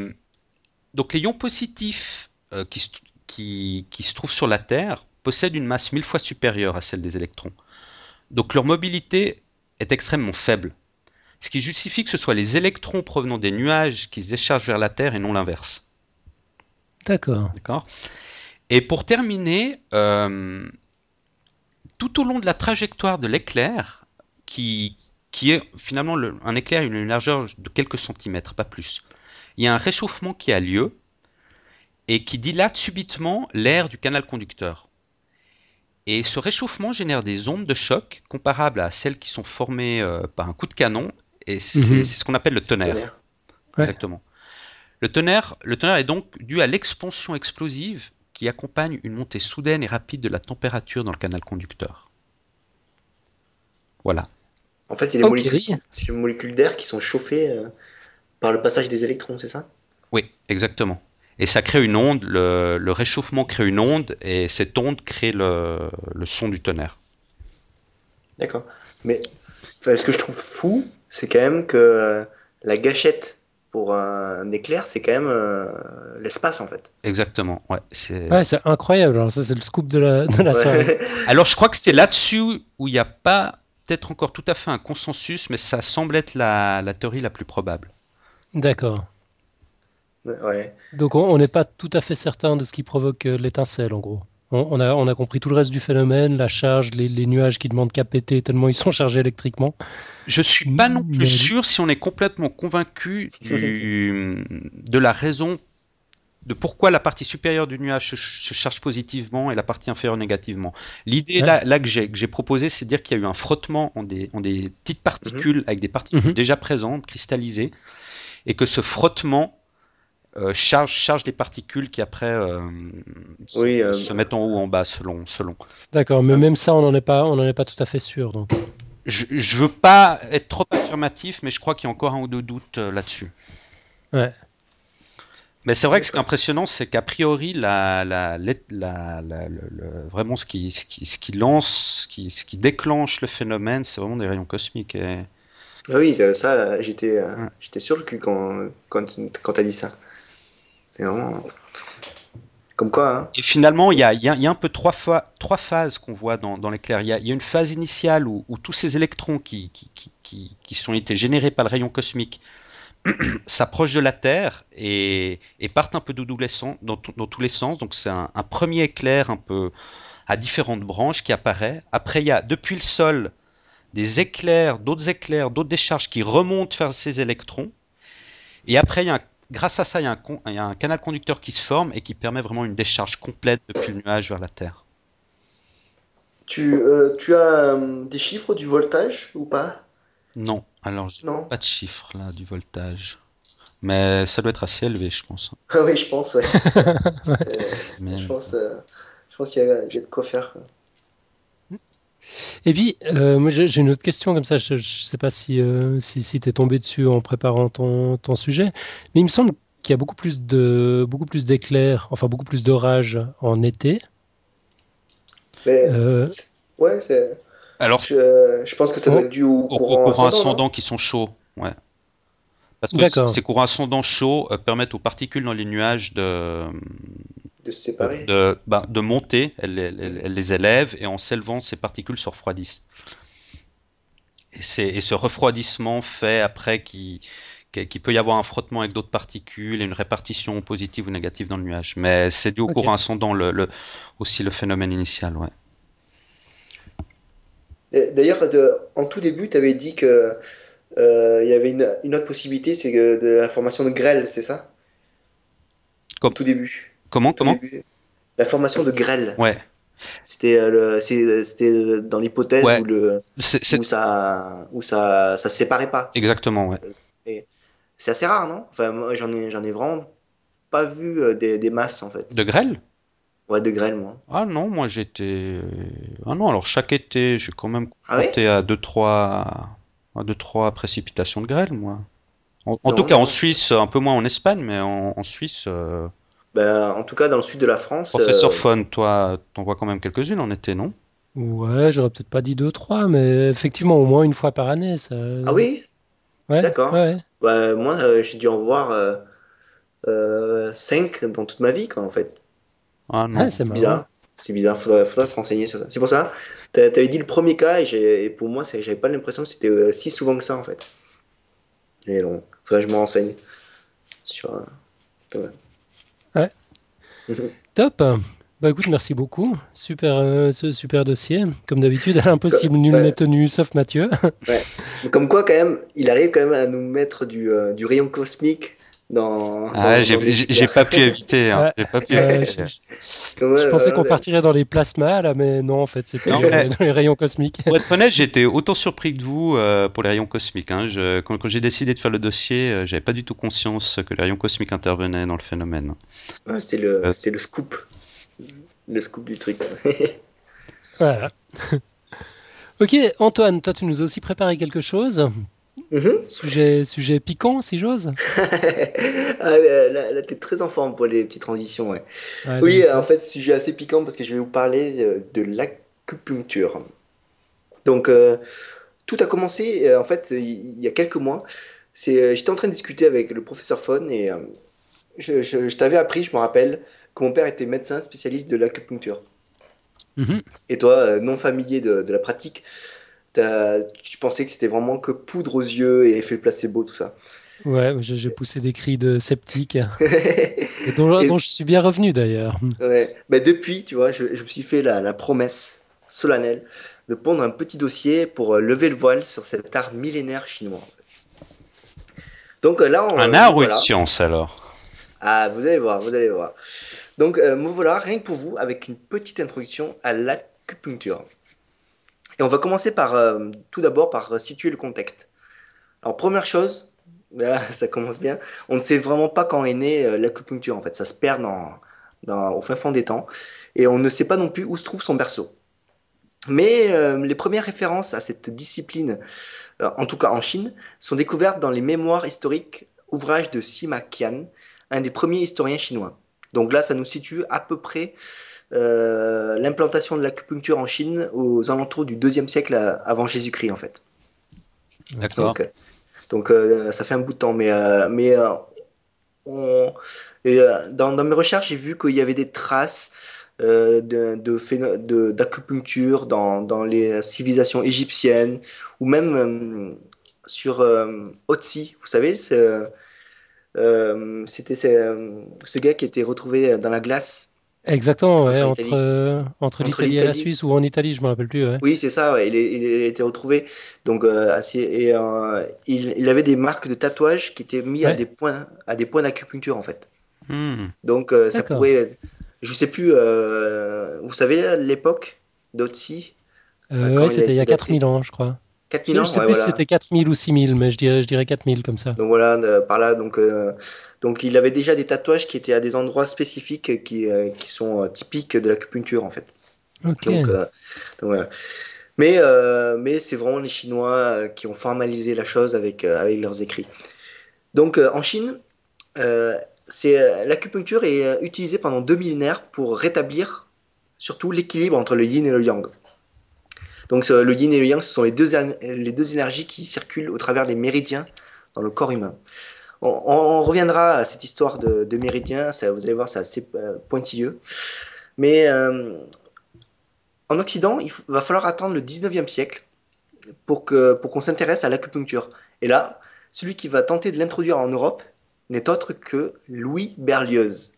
B: donc les ions positifs euh, qui, qui, se trouvent sur la Terre possèdent une masse mille fois supérieure à celle des électrons. Donc leur mobilité est extrêmement faible, ce qui justifie que ce soit les électrons provenant des nuages qui se déchargent vers la Terre et non l'inverse.
A: D'accord.
B: D'accord? Et pour terminer, euh, tout au long de la trajectoire de l'éclair, qui, qui est finalement un éclair à une largeur de quelques centimètres, pas plus, il y a un réchauffement qui a lieu et qui dilate subitement l'air du canal conducteur. Et ce réchauffement génère des ondes de choc comparables à celles qui sont formées euh, par un coup de canon, et c'est mhm. ce qu'on appelle le tonnerre. Exactement. Le tonnerre, le tonnerre est donc dû à l'expansion explosive qui accompagne une montée soudaine et rapide de la température dans le canal conducteur. Voilà.
C: En fait, c'est les, molécules, d'air qui sont chauffées euh, par le passage des électrons, c'est ça?
B: Oui, exactement et ça crée une onde, le, réchauffement crée une onde, et cette onde crée le, son du tonnerre.
C: D'accord. Mais ce que je trouve fou, c'est quand même que euh, la gâchette pour un éclair, c'est quand même euh, l'espace en fait.
B: Exactement, ouais. C'est
A: incroyable. Alors, ça, c'est le scoop de la, de soirée.
B: Alors, je crois que c'est là-dessus où il n'y a pas peut-être encore tout à fait un consensus, mais ça semble être la, la théorie la plus probable.
A: D'accord. Donc on n'est pas tout à fait certain de ce qui provoque euh, l'étincelle, en gros. On, a, on a compris tout le reste du phénomène, la charge, les, nuages qui demandent qu'à péter tellement ils sont chargés électriquement.
B: Je suis pas non plus sûr si on est complètement convaincu de la raison de pourquoi la partie supérieure du nuage se, charge positivement et la partie inférieure négativement. L'idée là, là, que j'ai proposée, c'est de dire qu'il y a eu un frottement en des, des petites particules mhm. avec des particules mhm. déjà présentes, cristallisées, et que ce frottement euh, charge, charge les particules qui après euh, euh, se, mettent en haut ou en bas selon. selon.
A: D'accord, mais même ça, on n'en est, pas, on est pas tout à fait sûr. Donc.
B: Je ne veux pas être trop affirmatif, mais je crois qu'il y a encore un ou deux doutes là-dessus.
A: Ouais.
B: Mais c'est vrai que ce qui est impressionnant, c'est qu'a priori, la, la, la, vraiment ce qui, ce qui, ce qui lance, ce qui, ce qui déclenche le phénomène, c'est vraiment des rayons cosmiques. Et...
C: Ah oui, ça, j'étais euh, j'étais sur le cul quand, quand, quand tu as dit ça. C'est vraiment. Comme quoi. Hein.
B: Et finalement, il y a, y a, un peu trois, fois, trois phases qu'on voit dans, dans l'éclair. Il y, a une phase initiale où, où tous ces électrons qui, qui, qui, qui, sont été générés par le rayon cosmique s'approchent de la Terre et, partent un peu dans, dans, tous les sens. Donc c'est un, premier éclair un peu à différentes branches qui apparaît. Après, il y a depuis le sol des éclairs, d'autres éclairs, d'autres décharges qui remontent vers ces électrons. Et après, grâce à ça, il y, a un, canal conducteur qui se forme et qui permet vraiment une décharge complète depuis le nuage vers la Terre.
C: Tu, euh, as euh, des chiffres du voltage ou pas?
B: Non. Alors, j'ai pas de chiffre là du voltage. Mais ça doit être assez élevé, je pense.
C: Oui, je pense, ouais. Euh, je pense, euh, je pense qu'il y, a de quoi faire.
A: Et puis, euh, moi j'ai une autre question comme ça, je ne sais pas si, si, si tu es tombé dessus en préparant ton, ton sujet, mais il me semble qu'il y a beaucoup plus de beaucoup plus d'éclairs, enfin beaucoup plus d'orages en été.
C: Mais, ouais, c'est alors, je, pense que ça doit être dû aux
B: courants, ascendants qui sont chauds. Ouais. Parce que ces courants ascendants chauds euh, permettent aux particules dans les nuages de,
C: de se séparer.
B: De, bah, de monter, elles, les élèvent et en s'élevant, ces particules se refroidissent. Et, et ce refroidissement fait après qu'il peut y avoir un frottement avec d'autres particules et une répartition positive ou négative dans le nuage. Mais c'est dû au courant ascendant le, aussi le phénomène initial. Ouais.
C: D'ailleurs, en tout début, tu avais dit que euh, y avait une, autre possibilité, c'est de la formation de grêle, c'est ça?
B: Comme
C: tout début.
B: Comment Comment?
C: La formation de grêle.
B: Ouais.
C: C'était euh, c'était dans l'hypothèse où le où ça où ça ça se séparait pas.
B: Exactement, ouais.
C: C'est assez rare, non? Enfin, j'en ai j'en ai vraiment pas vu euh, des, des masses en fait.
B: De grêle
C: Ouais, de grêle, moi.
B: Ah non, moi j'étais. Ah non, alors chaque été, j'ai quand même ah compté à 2-3 à deux, trois précipitations de grêle, moi. En, tout cas, en Suisse, un peu moins en Espagne, mais en, Suisse. Euh,
C: ben, en tout cas, dans le sud de la France.
B: Professeur euh... Fon, toi, t'en vois quand même quelques-unes en été, non?
A: Ouais, j'aurais peut-être pas dit 2-3, mais effectivement, au moins une fois par année. Ça...
C: Ah oui?
A: Ouais.
C: D'accord.
A: Ouais.
C: Bah, moi, euh, j'ai dû en voir 5 euh, dans toute ma vie, quoi, en fait.
B: Ah non,
A: c'est
C: bizarre. C'est bizarre, faudrait, faudrait se renseigner sur ça. C'est pour ça, tu avais dit le premier cas et, et pour moi, j'avais pas l'impression que c'était euh, si souvent que ça en fait. Mais bon, faudrait que je me renseigne. Sur,
A: euh, ouais. Top. Bah écoute, merci beaucoup. Super, euh, ce super dossier. Comme d'habitude, impossible, nul n'est tenu, sauf Mathieu.
C: ouais. Comme quoi, quand même, il arrive quand même à nous mettre du, du rayon cosmique dans.
B: Ah, j'ai pas pu éviter. Hein. Pas pu éviter.
A: Je, pensais qu'on partirait dans les plasmas là, mais non, en fait, c'est dans les rayons cosmiques.
B: Pour être honnête, j'étais autant surpris que vous euh, pour les rayons cosmiques. Hein. Je, quand, j'ai décidé de faire le dossier, euh, j'avais pas du tout conscience que les rayons cosmiques intervenaient dans le phénomène.
C: c'est le, euh. le scoop, le scoop du truc.
A: voilà. ok, Antoine, toi, tu nous as aussi préparé quelque chose
C: Mhm.
A: Sujet, sujet piquant, si j'ose.
C: ah, là, tu es très en forme pour les petites transitions. Ouais. oui, en fait, sujet assez piquant parce que je vais vous parler euh, de l'acupuncture. Donc, euh, tout a commencé, euh, en fait, il y a quelques mois. J'étais en train de discuter avec le professeur Fon et je, t'avais appris, je me rappelle, que mon père était médecin spécialiste de l'acupuncture.
A: Mhm.
C: Et toi, non familier de, de la pratique, tu pensais que c'était vraiment que poudre aux yeux et effet placebo, tout ça.
A: Ouais, j'ai poussé des cris de sceptique, et dont, je suis bien revenu d'ailleurs.
C: Ouais. Mais depuis, tu vois, je, me suis fait la, promesse solennelle de pondre un petit dossier pour euh, lever le voile sur cet art millénaire chinois.
B: Donc euh, là, on, un art ou une science alors?
C: Ah, vous allez voir, vous allez voir. Donc euh, me voilà, rien que pour vous, avec une petite introduction à l'acupuncture. On va commencer par, tout d'abord, par situer le contexte. Alors première chose, ça commence bien. On ne sait vraiment pas quand est née euh, l'acupuncture, en fait. Ça se perd au fin fond des temps. Et on ne sait pas non plus où se trouve son berceau. Mais euh, les premières références à cette discipline, euh, en tout cas en Chine, sont découvertes dans les mémoires historiques, ouvrages de Sima Qian, un des premiers historiens chinois. Donc là, ça nous situe à peu près l'implantation de l'acupuncture en Chine aux alentours du deuxième siècle avant Jésus-Christ, en fait.
B: D'accord.
C: Donc euh, ça fait un bout de temps. Mais, euh, mais euh, dans, mes recherches, j'ai vu qu'il y avait des traces de, d'acupuncture dans, dans, les civilisations égyptiennes ou même sur Otzi, vous savez, c'était ce gars qui était retrouvé dans la glace
A: Exactement, ouais, entre, euh, entre, l'Italie et la Suisse ou en Italie, je me rappelle plus. Ouais.
C: Oui, c'est ça, ouais, il, il, a été retrouvé. Donc, euh, assez, et, euh, il, il, avait des marques de tatouage qui étaient mis à des points, à des points d'acupuncture en fait. Hmm. Donc, ça pourrait. Je sais plus, vous savez l'époque d'Otsi
A: Ouais, c'était il y a 4000 ans, je crois.
C: 4000 ans,
A: je sais plus si c'était 4000 ou 6000, mais je dirais, je dirais 4000 comme ça.
C: Donc voilà, par là, donc donc il avait déjà des tatouages qui étaient à des endroits spécifiques qui, euh, qui sont euh, typiques de l'acupuncture en fait.
A: Donc, euh,
C: voilà. Mais, mais c'est vraiment les Chinois qui ont formalisé la chose avec, avec leurs écrits. Donc en Chine, c'est l'acupuncture est utilisée pendant deux millénaires pour rétablir surtout l'équilibre entre le yin et le yang. Donc le yin et le yang, ce sont les deux, les deux énergies qui circulent au travers des méridiens dans le corps humain. On, reviendra à cette histoire de, de méridien, ça, vous allez voir, c'est assez euh, pointilleux. Mais euh, en Occident, il va falloir attendre le 19e siècle pour qu'on pour qu'on s'intéresse à l'acupuncture. Et là, celui qui va tenter de l'introduire en Europe n'est autre que Louis Berlioz.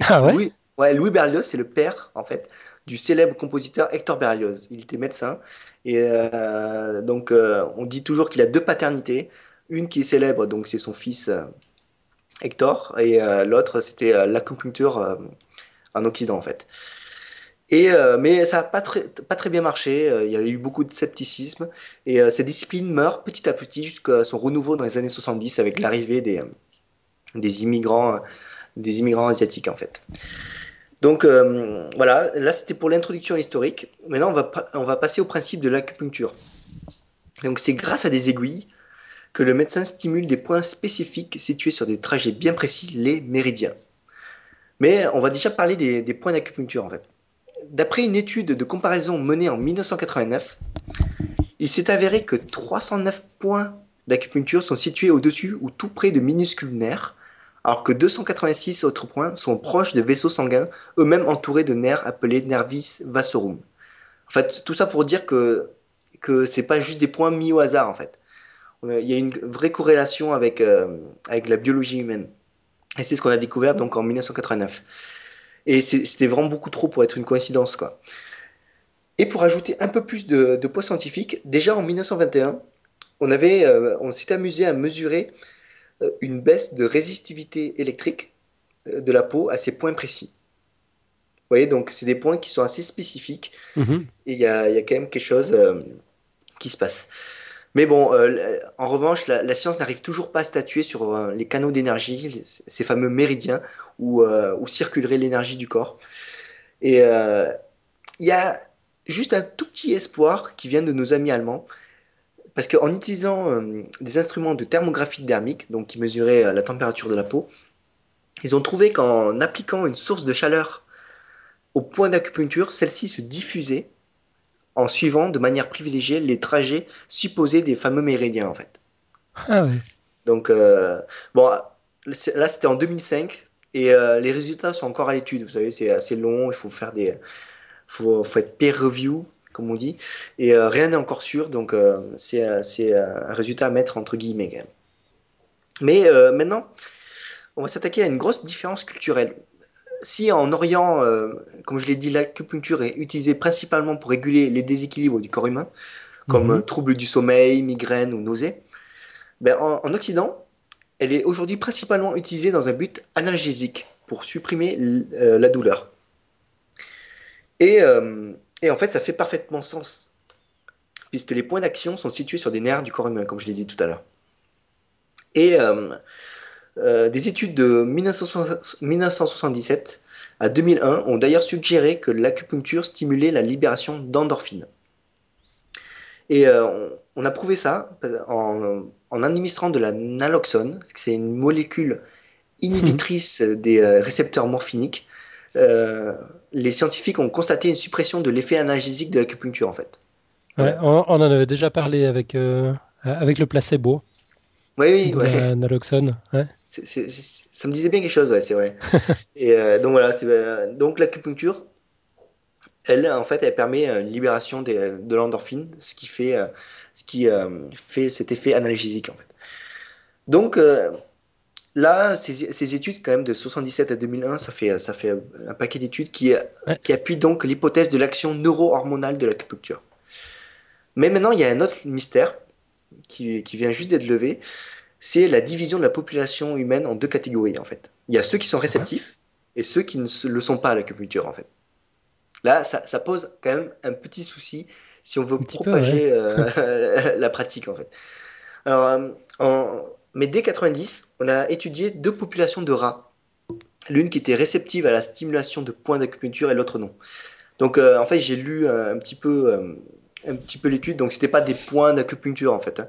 A: Ah ouais?
C: Louis, ouais, Louis Berlioz, c'est le père, en fait, du célèbre compositeur Hector Berlioz. Il était médecin. Et euh, donc, on dit toujours qu'il a deux paternités. Une qui est célèbre, donc c'est son fils euh, Hector, et euh, l'autre c'était euh, l'acupuncture en Occident en fait. Et, mais ça n'a pas très, bien marché, il y a eu beaucoup de scepticisme, et cette discipline meurt petit à petit jusqu'à son renouveau dans les années 70 avec l'arrivée des, des, immigrants, des immigrants asiatiques en fait. Donc voilà, là c'était pour l'introduction historique. Maintenant on va, on va passer au principe de l'acupuncture. Donc c'est grâce à des aiguilles que le médecin stimule des points spécifiques situés sur des trajets bien précis, les méridiens. Mais on va déjà parler des, points d'acupuncture en fait. D'après une étude de comparaison menée en 1989, il s'est avéré que 309 points d'acupuncture sont situés au-dessus ou tout près de minuscules nerfs, alors que 286 autres points sont proches de vaisseaux sanguins, eux-mêmes entourés de nerfs appelés nervis vassorum. En fait, tout ça pour dire que que c'est pas juste des points mis au hasard en fait il y a une vraie corrélation avec, euh, avec la biologie humaine. Et c'est ce qu'on a découvert donc en 1989. Et c'était vraiment beaucoup trop pour être une coïncidence. Quoi. Et pour ajouter un peu plus de, poids scientifique, déjà en 1921, on, avait, euh, on s'est amusé à mesurer euh, une baisse de résistivité électrique de la peau à ces points précis. Vous voyez, donc c'est des points qui sont assez spécifiques mm-hmm. et il y a, y a, quand même quelque chose qui se passe. Mais bon, euh, en revanche, la, science n'arrive toujours pas à statuer sur euh, les canaux d'énergie, ces fameux méridiens où, euh, où circulerait l'énergie du corps. Et il y a juste un tout petit espoir qui vient de nos amis allemands, parce qu'en utilisant des instruments de thermographie thermique, donc qui mesuraient la température de la peau, ils ont trouvé qu'en appliquant une source de chaleur au point d'acupuncture, celle-ci se diffusait en suivant de manière privilégiée les trajets supposés des fameux méridiens en fait.
A: Ah.
C: Donc euh, bon, là c'était en 2005 et euh, les résultats sont encore à l'étude. Vous savez, c'est assez long, il faut faire des, faut, faut être peer review comme on dit, et euh, rien n'est encore sûr, donc c'est un résultat à mettre entre guillemets. Mais maintenant, on va s'attaquer à une grosse différence culturelle. Si en Orient, comme je l'ai dit, l'acupuncture est utilisée principalement pour réguler les déséquilibres du corps humain, comme mhm. troubles du sommeil, migraines ou nausées, ben, en, Occident, elle est aujourd'hui principalement utilisée dans un but analgésique, pour supprimer la douleur. Et, et en fait, ça fait parfaitement sens, puisque les points d'action sont situés sur des nerfs du corps humain, comme je l'ai dit tout à l'heure. Et euh, euh, des études de 1977 à 2001 ont d'ailleurs suggéré que l'acupuncture stimulait la libération d'endorphines. Et euh, on, a prouvé ça en, administrant de la naloxone, c'est une molécule inhibitrice des récepteurs morphiniques euh, les scientifiques ont constaté une suppression de l'effet analgésique de l'acupuncture en fait.
A: Ouais, on, en avait déjà parlé avec, euh, avec le placebo.
C: Oui, oui, ouais.
A: Naloxone. Ouais.
C: ça me disait bien quelque chose, ouais, c'est vrai. Et euh, donc voilà, donc l'acupuncture, elle, en fait, elle permet une libération de l'endorphine, ce qui fait, ce qui fait cet effet analgésique en fait. Donc Là, ces, études, quand même, de 77 à 2001, ça fait, ça fait un paquet d'études qui, qui appuient donc l'hypothèse de l'action neuro-hormonale de l'acupuncture. Mais maintenant, il y a un autre mystère qui, qui vient juste d'être levé, c'est la division de la population humaine en deux catégories, en fait. Il y a ceux qui sont réceptifs et ceux qui ne le sont pas à l'acupuncture, en fait. Là, ça, ça, pose quand même un petit souci si on veut propager euh, la pratique, en fait. Alors, euh, en, mais dès 90, on a étudié deux populations de rats. L'une qui était réceptive à la stimulation de points d'acupuncture et l'autre non. Donc euh, en fait, j'ai lu un, petit peu, euh, un petit peu l'étude. Donc c'était pas des points d'acupuncture en fait. Hein.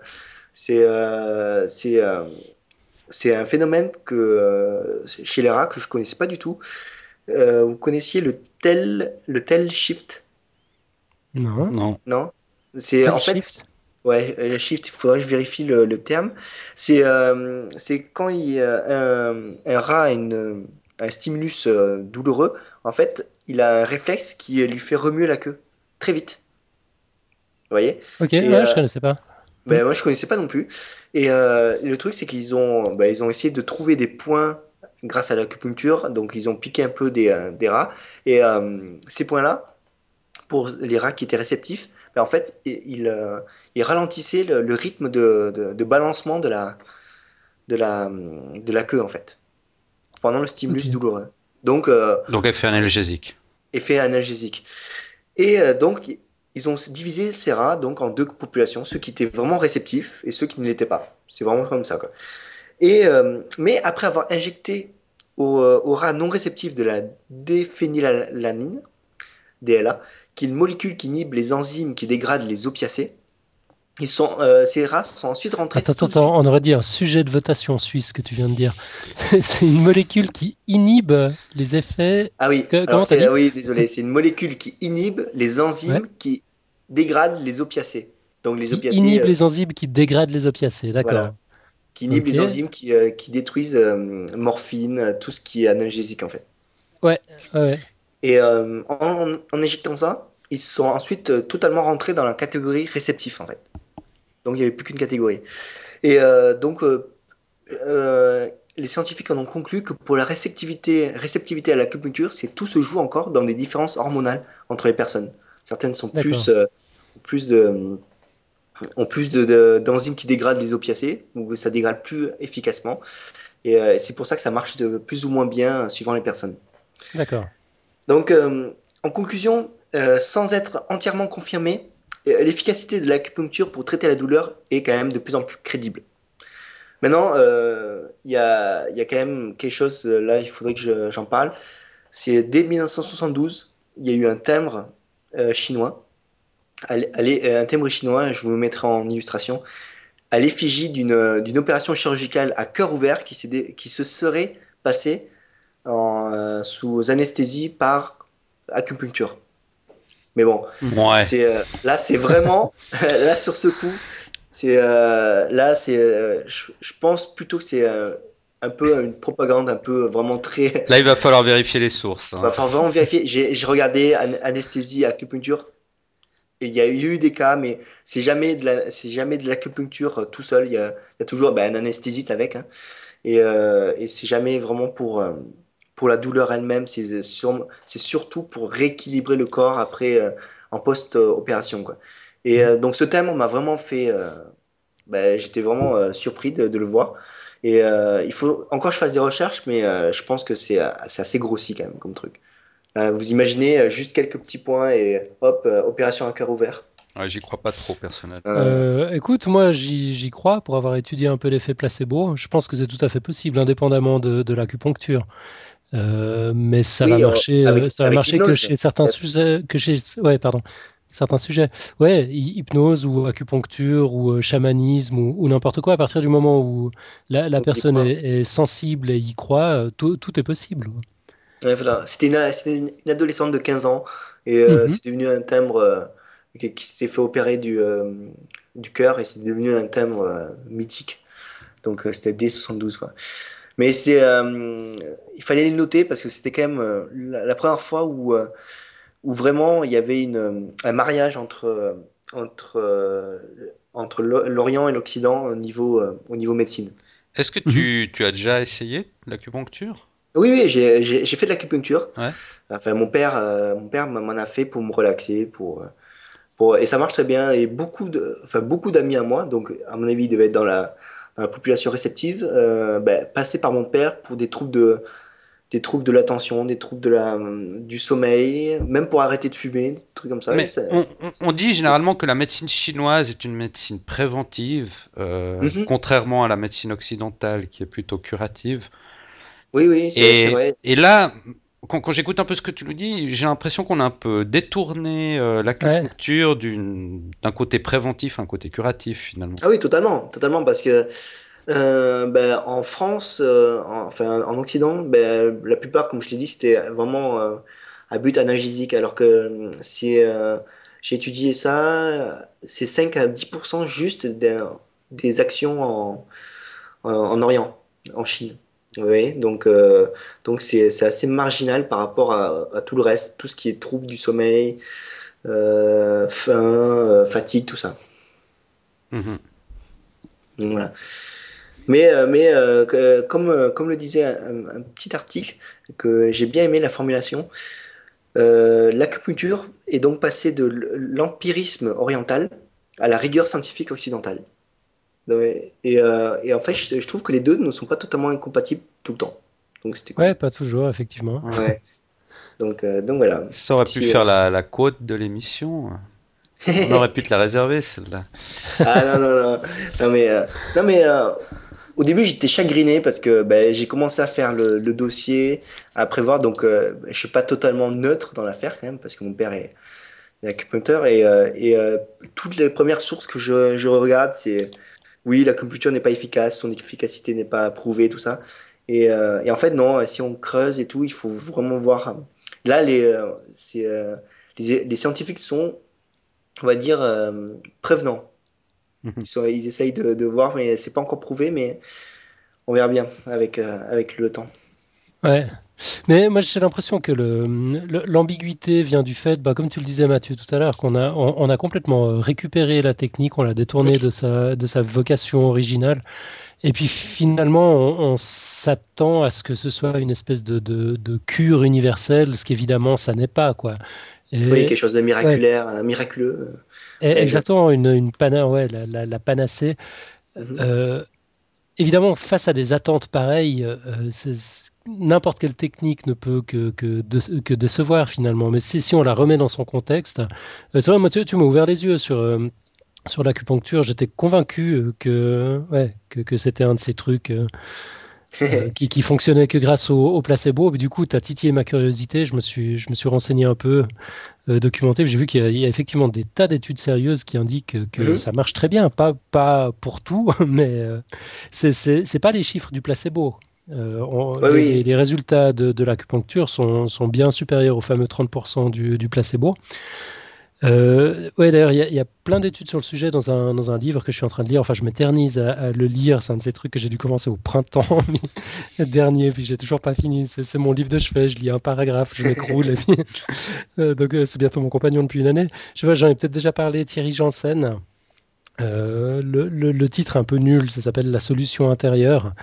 C: C'est euh, c'est un phénomène que chez les rats que je connaissais pas du tout. vous connaissiez le tel le tel shift?
A: Non.
B: Non.
C: Non. C'est en fait Ouais, euh, shift, il faudrait que je vérifie le, terme. C'est euh, c'est quand il, un, un, rat a une, un stimulus euh, douloureux, en fait, il a un réflexe qui lui fait remuer la queue très vite. Vous voyez
A: Ok, ouais, je connaissais pas.
C: Ben, moi, je connaissais pas non plus. Et le truc, c'est qu'ils ont, ben, ils ont essayé de trouver des points grâce à l'acupuncture. Donc, ils ont piqué un peu des, des rats. Et ces points-là, pour les rats qui étaient réceptifs, ben, en fait, ils, il ralentissait le, rythme de, balancement de la, de, la, de la queue, en fait, pendant le stimulus douloureux. Donc, euh,
B: donc, effet analgésique.
C: Effet analgésique. Et euh, donc, ils ont divisé ces rats donc, en deux populations, ceux qui étaient vraiment réceptifs et ceux qui ne l'étaient pas. C'est vraiment comme ça. Et, euh, mais après avoir injecté aux, aux, rats non réceptifs de la déphénylalanine, DLA, qui est une molécule qui inhibe les enzymes qui dégradent les opiacés, ils sont, euh, ces races sont ensuite rentrées.
A: Attends, attends, on aurait dit un sujet de votation suisse que tu viens de dire. C'est une molécule qui inhibe les effets.
C: Ah oui, que, oui désolé, c'est une molécule qui inhibe les enzymes qui dégradent les opiacés.
A: Donc les opiacés. Inhibe euh, les enzymes qui dégradent les opiacés, d'accord.
C: Qui inhibe les enzymes qui, euh, qui détruisent morphine, tout ce qui est analgésique en fait.
A: Ouais, ouais.
C: Et en, en, injectant ça, ils sont ensuite totalement rentrés dans la catégorie réceptif en fait. Donc il n'y avait plus qu'une catégorie. Et euh, donc euh, euh, les scientifiques en ont conclu que pour la réceptivité, réceptivité à l'acupuncture, c'est tout se joue encore dans des différences hormonales entre les personnes. Certaines sont plus, plus de, ont plus d'enzymes de, qui dégradent les opiacés, ou ça dégrade plus efficacement. Et c'est pour ça que ça marche de plus ou moins bien suivant les personnes.
A: D'accord.
C: Donc, en conclusion, sans être entièrement confirmé, l'efficacité de l'acupuncture pour traiter la douleur est quand même de plus en plus crédible. Maintenant, euh, il y, a, quand même quelque chose, euh, là, il faudrait que j'en parle. C'est dès 1972, il y a eu un timbre euh, chinois, un timbre chinois, je vous mettrai en illustration, à l'effigie d'une opération chirurgicale à cœur ouvert qui, qui se serait passée sous anesthésie par acupuncture. Mais bon, euh, là, c'est vraiment, là, sur ce coup, c'est, euh, là, c'est, euh, je, pense plutôt que c'est un peu une propagande, un peu vraiment très.
B: Là, il va falloir vérifier les sources.
C: Hein. Il va falloir vraiment vérifier. J'ai, regardé anesthésie, acupuncture, Il y a eu des cas, mais c'est jamais de la, c'est jamais de l'acupuncture tout seul. Il y a, il y a toujours ben, un anesthésiste avec, hein. et, et c'est jamais vraiment pour pour la douleur elle-même. C'est sur, c'est surtout pour rééquilibrer le corps après en post-opération, quoi. Et donc ce thème, on m'a vraiment fait. Ben, j'étais vraiment surpris de, de, le voir. Et il faut encore que je fasse des recherches, mais je pense que c'est, c'est assez grossi quand même comme truc. Euh, vous imaginez euh, juste quelques petits points et hop, euh, opération à cœur ouvert.
B: Ouais, j'y crois pas trop personnellement.
A: Euh, écoute, moi j'y crois pour avoir étudié un peu l'effet placebo. Je pense que c'est tout à fait possible, indépendamment de, de l'acupuncture. Euh, mais ça oui, va marcher, avec, ça va marcher que chez certains sujets, que chez, ouais, pardon, certains sujets. Ouais, hypnose ou acupuncture ou chamanisme ou, ou n'importe quoi. À partir du moment où la, la personne est, est, sensible et y croit, tout, tout est possible.
C: C'était une, une, adolescente de 15 ans et euh, mm -hmm. c'est devenu un timbre euh, qui, qui s'était fait opérer du, euh, du cœur et c'est devenu un timbre euh, mythique. Donc euh, c'était D72 quoi. Mais c'était, il fallait le noter parce que c'était quand même la, la, première fois où, où vraiment il y avait une, un mariage entre, entre, entre l'Orient et l'Occident au niveau, au niveau médecine.
B: Est-ce que tu, -hmm. tu as déjà essayé l'acupuncture?
C: Oui, oui, j'ai fait de l'acupuncture. Ouais. Enfin, mon père, euh, mon père m'en a fait pour me relaxer, pour, euh, pour, et ça marche très bien. Et beaucoup de, enfin, beaucoup d'amis à moi, donc à mon avis, ils devaient être dans la population réceptive, euh, passer par mon père pour des troubles de, des troubles de l'attention, des troubles de la, du sommeil, même pour arrêter de fumer, des trucs comme ça.
B: Mais on, on, dit généralement que la médecine chinoise est une médecine préventive, euh, mm -hmm. contrairement à la médecine occidentale qui est plutôt curative.
C: Oui, oui, c'est vrai.
B: Et là, quand, quand j'écoute un peu ce que tu nous dis, j'ai l'impression qu'on a un peu détourné euh, l'acupuncture ouais. d'un côté préventif à un côté curatif finalement.
C: Ah oui, totalement, totalement, parce que euh, ben, en France, euh, en, enfin en Occident, ben, la plupart, comme je l'ai dit, c'était vraiment euh, à but analgésique, alors que c'est, euh, j'ai étudié ça, c'est 5 à 10% juste des, des actions en, en, en Orient, en Chine. Oui, donc euh, donc c'est assez marginal par rapport à, à, tout le reste, tout ce qui est trouble du sommeil, euh, faim, euh, fatigue, tout ça. Mmh. Donc, voilà. Mais, mais comme, comme le disait un, un petit article, que j'ai bien aimé la formulation, l'acupuncture est donc passée de l'empirisme oriental à la rigueur scientifique occidentale. Et, euh, et, en fait, je, je, trouve que les deux ne sont pas totalement incompatibles tout le temps.
A: Donc c'était cool. Ouais, pas toujours, effectivement.
C: Ouais. donc, euh, donc voilà.
B: Ça aurait pu faire euh, la, la côte de l'émission. On aurait pu te la réserver, celle-là.
C: ah non, non, non. Non, mais, euh, non, mais au début, j'étais chagriné parce que ben, j'ai commencé à faire le, le, dossier, à prévoir. Donc, je suis pas totalement neutre dans l'affaire quand même, parce que mon père est, est acupuncteur. Et, et toutes les premières sources que je, je regarde, c'est oui, la computer n'est pas efficace, son efficacité n'est pas prouvée, tout ça. Et, euh, et, en fait, non, si on creuse et tout, il faut vraiment voir. Là, les, euh, euh, les, les, scientifiques sont, on va dire, euh, prévenants. Mhm. Ils, sont, ils essayent de, de voir, mais c'est pas encore prouvé, mais on verra bien avec, euh, avec le temps.
A: Ouais. Mais moi, j'ai l'impression que l'ambiguïté vient du fait, bah, comme tu le disais Mathieu tout à l'heure, qu'on a, on, on, a complètement euh, récupéré la technique, on l'a détournée de sa, de sa vocation originale. Et puis finalement, on, on s'attend à ce que ce soit une espèce de, de, de cure universelle, ce qu'évidemment, ça n'est pas. Quoi.
C: Et, oui, quelque chose de miraculaire, ouais. miraculeux.
A: Et, exactement, une, une pana, ouais, la, la, la panacée. Mm -hmm. euh, évidemment, face à des attentes pareilles, euh, n'importe quelle technique ne peut que, que, de, que, décevoir finalement. Mais si, si on la remet dans son contexte, euh, c'est vrai, moi, tu, tu m'as ouvert les yeux sur, euh, sur l'acupuncture. J'étais convaincu euh, que, ouais, que, que c'était un de ces trucs euh, qui, qui fonctionnait que grâce au, au placebo. Et du coup, tu as titillé ma curiosité. Je me suis, je me suis renseigné un peu, euh, documenté. J'ai vu qu'il y, y, a effectivement des tas d'études sérieuses qui indiquent que mmh. ça marche très bien. Pas, pas pour tout, mais euh, c'est pas les chiffres du placebo. Euh, on, ouais, les, oui. les, résultats de, de l'acupuncture sont, sont, bien supérieurs aux fameux 30% du, du placebo. Euh, ouais, d'ailleurs, il y, a plein d'études sur le sujet dans un, dans un livre que je suis en train de lire. Enfin, je m'éternise à, le lire. C'est un de ces trucs que j'ai dû commencer au printemps dernier, puis j'ai toujours pas fini. C'est mon livre de chevet. Je lis un paragraphe, je m'écroule. euh, donc, euh, c'est bientôt mon compagnon depuis une année. Je sais pas, j'en ai peut-être déjà parlé. Thierry Janssen. Euh, le, le, titre est un peu nul, ça s'appelle La solution intérieure,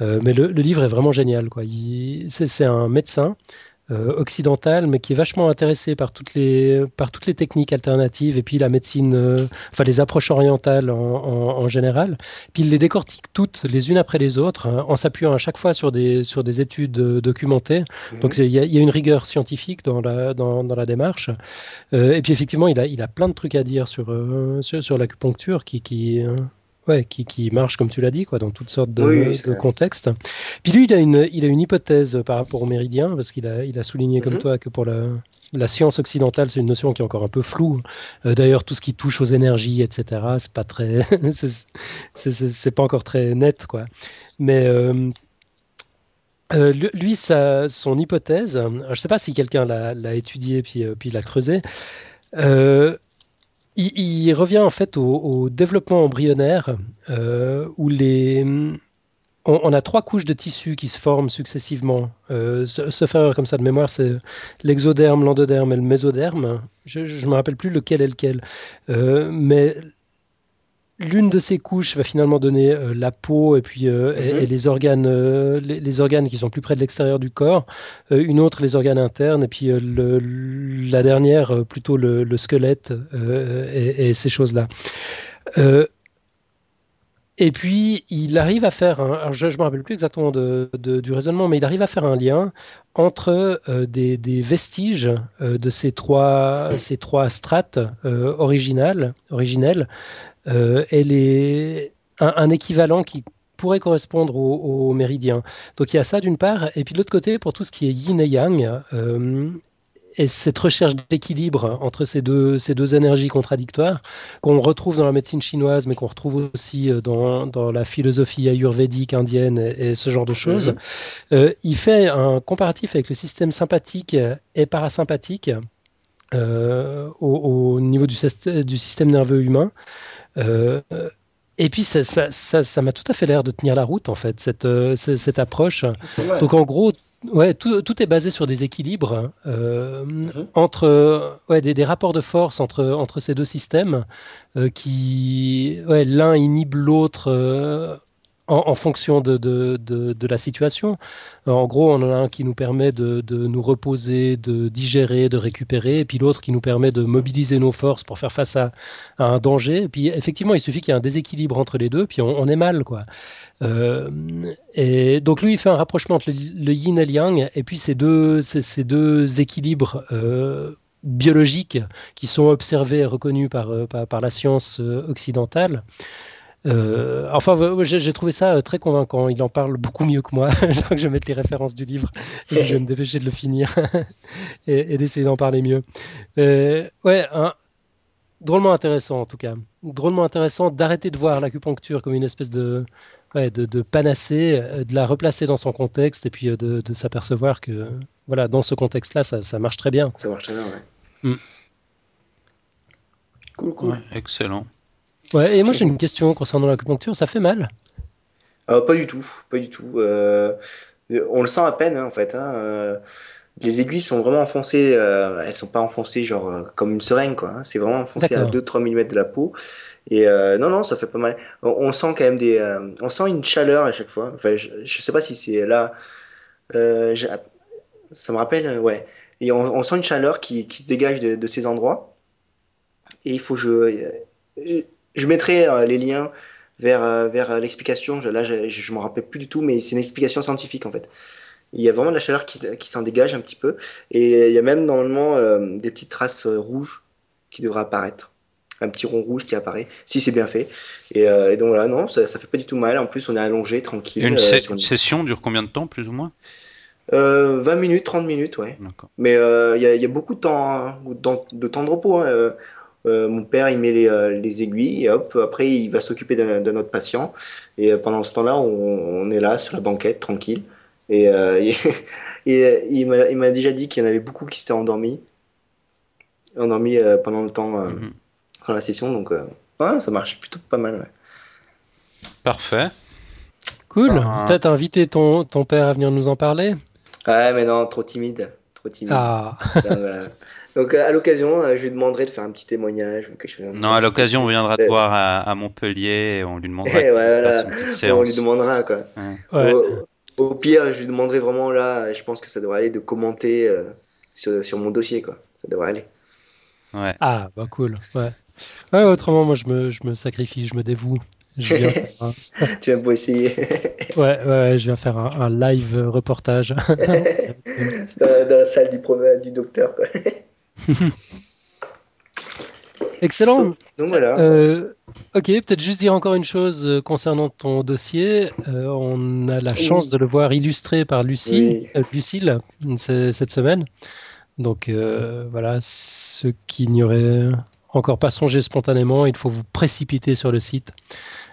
A: euh, mais le, le, livre est vraiment génial. C'est un médecin occidentale, mais qui est vachement intéressé par toutes les, par toutes les techniques alternatives et puis la médecine, euh, enfin les approches orientales en, en, général. Puis il les décortique toutes les unes après les autres hein, en s'appuyant à chaque fois sur des, sur des études euh, documentées. Mhm. Donc il y, y, a une rigueur scientifique dans la, dans, dans la démarche. et puis effectivement, il a, il a plein de trucs à dire sur, sur, sur l'acupuncture qui, qui, ouais, qui, qui, marche, comme tu l'as dit, quoi, dans toutes sortes de, contextes. Puis lui, il a, une, il a une hypothèse par rapport au méridien, parce qu'il a, il a souligné comme mhm. toi que pour la, la science occidentale, c'est une notion qui est encore un peu floue. Euh, d'ailleurs, tout ce qui touche aux énergies, etc., c'est pas très, c'est pas encore très net, quoi. Mais euh, euh, lui, sa, son hypothèse, je sais pas si quelqu'un l'a étudié puis, puis l'a creusé. Il, revient en fait au, développement embryonnaire euh, où les, on, a trois couches de tissu qui se forment successivement. Euh, se, faire comme ça de mémoire, c'est l'exoderme, l'endoderme et le mésoderme. Je ne me rappelle plus lequel est lequel. Euh, mais l'une de ces couches va finalement donner euh, la peau et puis euh, et, mhm. les organes euh, les, organes qui sont plus près de l'extérieur du corps une autre les organes internes et puis le, la dernière plutôt le, squelette et, ces choses là et puis, il arrive à faire, un, je ne me rappelle plus exactement du raisonnement, mais il arrive à faire un lien entre des, des, vestiges de ces trois, ces trois strates originales, originelles euh, elle est un, équivalent qui pourrait correspondre au, méridien. Donc il y a ça d'une part, et puis de l'autre côté, pour tout ce qui est yin et yang, euh, et cette recherche d'équilibre entre ces deux, ces deux énergies contradictoires, qu'on retrouve dans la médecine chinoise, mais qu'on retrouve aussi euh, dans, dans, la philosophie ayurvédique indienne et, ce genre de choses, mhm. il fait un comparatif avec le système sympathique et parasympathique au, au, niveau du, du système nerveux humain. Euh, et puis ça, ça, ça, m'a tout à fait l'air de tenir la route en fait, cette, euh, cette approche. Donc en gros, ouais, tout, tout, est basé sur des équilibres euh, mhm. entre ouais, des, des, rapports de force entre, entre ces deux systèmes qui ouais, l'un inhibe l'autre en, fonction de, de, de, la situation. En gros, on en a un qui nous permet de, nous reposer, de digérer, de récupérer, et puis l'autre qui nous permet de mobiliser nos forces pour faire face à, un danger. Et puis effectivement, il suffit qu'il y ait un déséquilibre entre les deux, puis on, est mal, quoi. Euh, et donc lui, il fait un rapprochement entre le, yin et le yang, et puis ces deux, ces, deux équilibres. Euh, biologiques qui sont observés et reconnus par, euh, par, par la science occidentale. Euh, enfin, j'ai trouvé ça euh, très convaincant. Il en parle beaucoup mieux que moi. je crois que je vais mettre les références du livre et je vais me dépêcher de le finir et, d'essayer d'en parler mieux. Euh, ouais, drôlement intéressant en tout cas. Drôlement intéressant d'arrêter de voir l'acupuncture comme une espèce de, ouais, de, de, panacée, de la replacer dans son contexte et puis de, de s'apercevoir que voilà, dans ce contexte-là, ça, ça, marche très bien.
C: Ça marche très bien, ouais. Mm.
B: Cool, cool. excellent.
A: Ouais, et moi j'ai une question concernant l'acupuncture, ça fait mal
C: euh, Pas du tout, pas du tout. Euh, on le sent à peine hein, en fait. Hein, euh, les aiguilles sont vraiment enfoncées, euh, elles sont pas enfoncées genre euh, comme une seringue quoi. Hein, c'est vraiment enfoncé à 2-3 mm de la peau. Et non, non, ça fait pas mal. On, sent quand même des, on sent une chaleur à chaque fois. Enfin, je, je sais pas si c'est là. ça me rappelle, ouais. Et on, on, sent une chaleur qui, qui se dégage de, de, ces endroits. Et il faut que je je mettrai euh, les liens vers, euh, vers l'explication. Là, je ne me rappelle plus du tout, mais c'est une explication scientifique en fait. Il y a vraiment de la chaleur qui, qui s'en dégage un petit peu. Et il y a même normalement euh, des petites traces rouges qui devraient apparaître. Un petit rond rouge qui apparaît, si c'est bien fait. Et, donc voilà, non, ça, ça fait pas du tout mal. En plus, on est allongé, tranquille.
B: Une, session dure combien de temps, plus ou moins?
C: 20 minutes, 30 minutes, ouais. Mais il y, a, y, a beaucoup de temps, de temps de repos. Hein. Euh, mon père, il met les, euh, les, aiguilles et hop, après, il va s'occuper d'un autre patient. Et euh, pendant ce temps-là, on, est là sur la banquette, tranquille. Et, et, il m'a déjà dit qu'il y en avait beaucoup qui s'étaient endormis. endormi euh, pendant le temps euh,
B: Mhm.
C: dans la session. Donc, euh, ouais, ça marche plutôt pas mal. ouais.
B: Parfait.
A: Cool.
B: Ah.
A: Peut-être inviter ton, ton père à venir nous en parler?
C: Ouais, mais non, trop timide. Trop timide.
A: Ah,
C: voilà. Donc, euh, à l'occasion, euh, je lui demanderai de faire un petit témoignage ou quelque chose.
B: Non, à l'occasion, on viendra te
C: Euh,
B: voir à, à Montpellier et on lui demandera de
C: voilà. On lui demandera, quoi.
A: ouais.
C: Au, au pire, je lui demanderai vraiment là, je pense que ça devrait aller de commenter euh, sur, sur mon dossier, quoi. Ça devrait aller.
B: Ouais.
A: Ah, bah cool. Ouais. Ouais, autrement, moi, je me, je me sacrifie, je me dévoue. Je viens faire un-
C: Tu vas pas essayer
A: Ouais, ouais, ouais, je viens faire un, un live reportage.
C: dans, dans la salle du, du docteur, quoi.
A: Excellent.
C: Donc voilà.
A: Euh, ok, peut-être juste dire encore une chose euh, concernant ton dossier. Euh, on a la
C: Oui.
A: chance de le voir illustré par Lucie,
C: Oui.
A: euh, Lucille cette semaine. Donc voilà, ceux qui n'y auraient encore pas songé spontanément, il faut vous précipiter sur le site.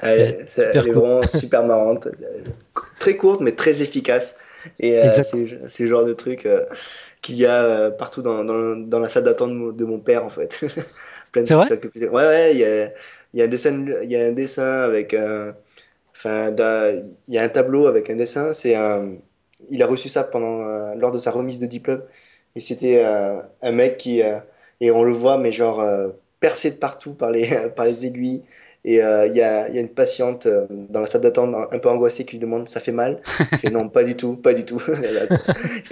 C: Elle,
A: super
C: elle est
A: cool.
C: vraiment super marrante. Très courte, mais très efficace. Et c'est le genre de truc qu'il y a euh, partout dans, dans, dans la salle d'attente de, mon- père, en fait. Plein de
A: vrai?
C: le- Ouais, ouais, il y a, y a un dessin, il y a un dessin avec un. Enfin, il y a un tableau avec un dessin. C'est un. Il a reçu ça pendant, euh, lors de sa remise de diplôme. Et c'était euh, un mec qui. euh, et on le voit, mais genre euh, percé de partout par les, par les aiguilles. Et euh, il y a, il y a une patiente euh, dans la salle d'attente un, un peu angoissée qui lui demande ça fait mal? Il fait non pas du tout pas du tout.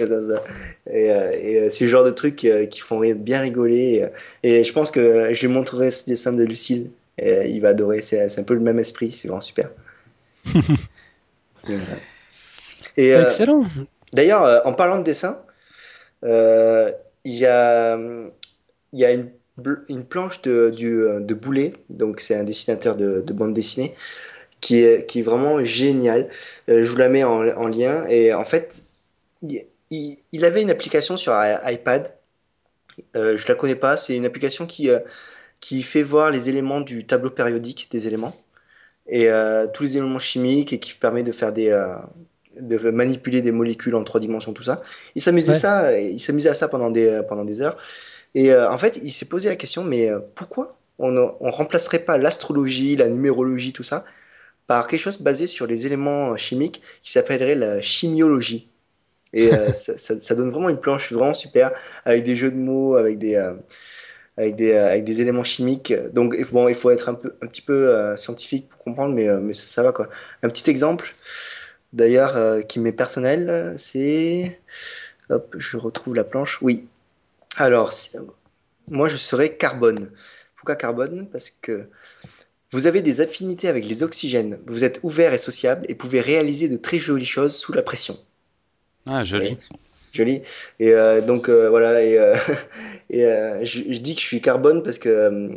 C: Et, euh, et, c'est le genre de trucs euh, qui font bien rigoler. Et, et je pense que je lui montrerai ce dessin de Lucille. Et il va adorer. C'est un peu le même esprit. C'est vraiment super. Et
A: Excellent.
C: D'ailleurs, en parlant de dessin, il y a, y a une, une planche de, du, euh, de Boulet, donc c'est un dessinateur de, de bande dessinée, qui est, qui est vraiment génial. Euh, je vous la mets en, en lien. Et en fait, il, il- avait une application sur iPad. Euh, je la connais pas. C'est une application qui, euh, qui fait voir les éléments du tableau périodique des éléments et tous les éléments chimiques et qui permet de faire des, de manipuler des molécules en trois dimensions, tout ça. Il s'amusait
A: Ouais.
C: ça, il s'amusait à ça pendant des, pendant des heures. Et euh, en fait, il s'est posé la question, mais euh, pourquoi on ne remplacerait pas l'astrologie, la numérologie, tout ça, par quelque chose basé sur les éléments chimiques qui s'appellerait la chimiologie? Et euh, ça, ça- ça donne vraiment une planche vraiment super, avec des jeux de mots, avec des, euh, avec des, euh, avec des éléments chimiques. Donc, bon, il faut être un, peu, un petit peu euh, scientifique pour comprendre, mais, euh, mais ça, ça va quoi. Un petit exemple, d'ailleurs, euh, qui m'est personnel, euh, c'est. Hop, je retrouve la planche. Oui. Alors, moi, je serais carbone. Pourquoi carbone? Parce que vous avez des affinités avec les oxygènes. Vous êtes ouvert et sociable et pouvez réaliser de très jolies choses sous la pression.
B: Ah, joli.
C: Joli. Et euh, donc euh, voilà, et, euh, et je, je dis que je suis carbone parce que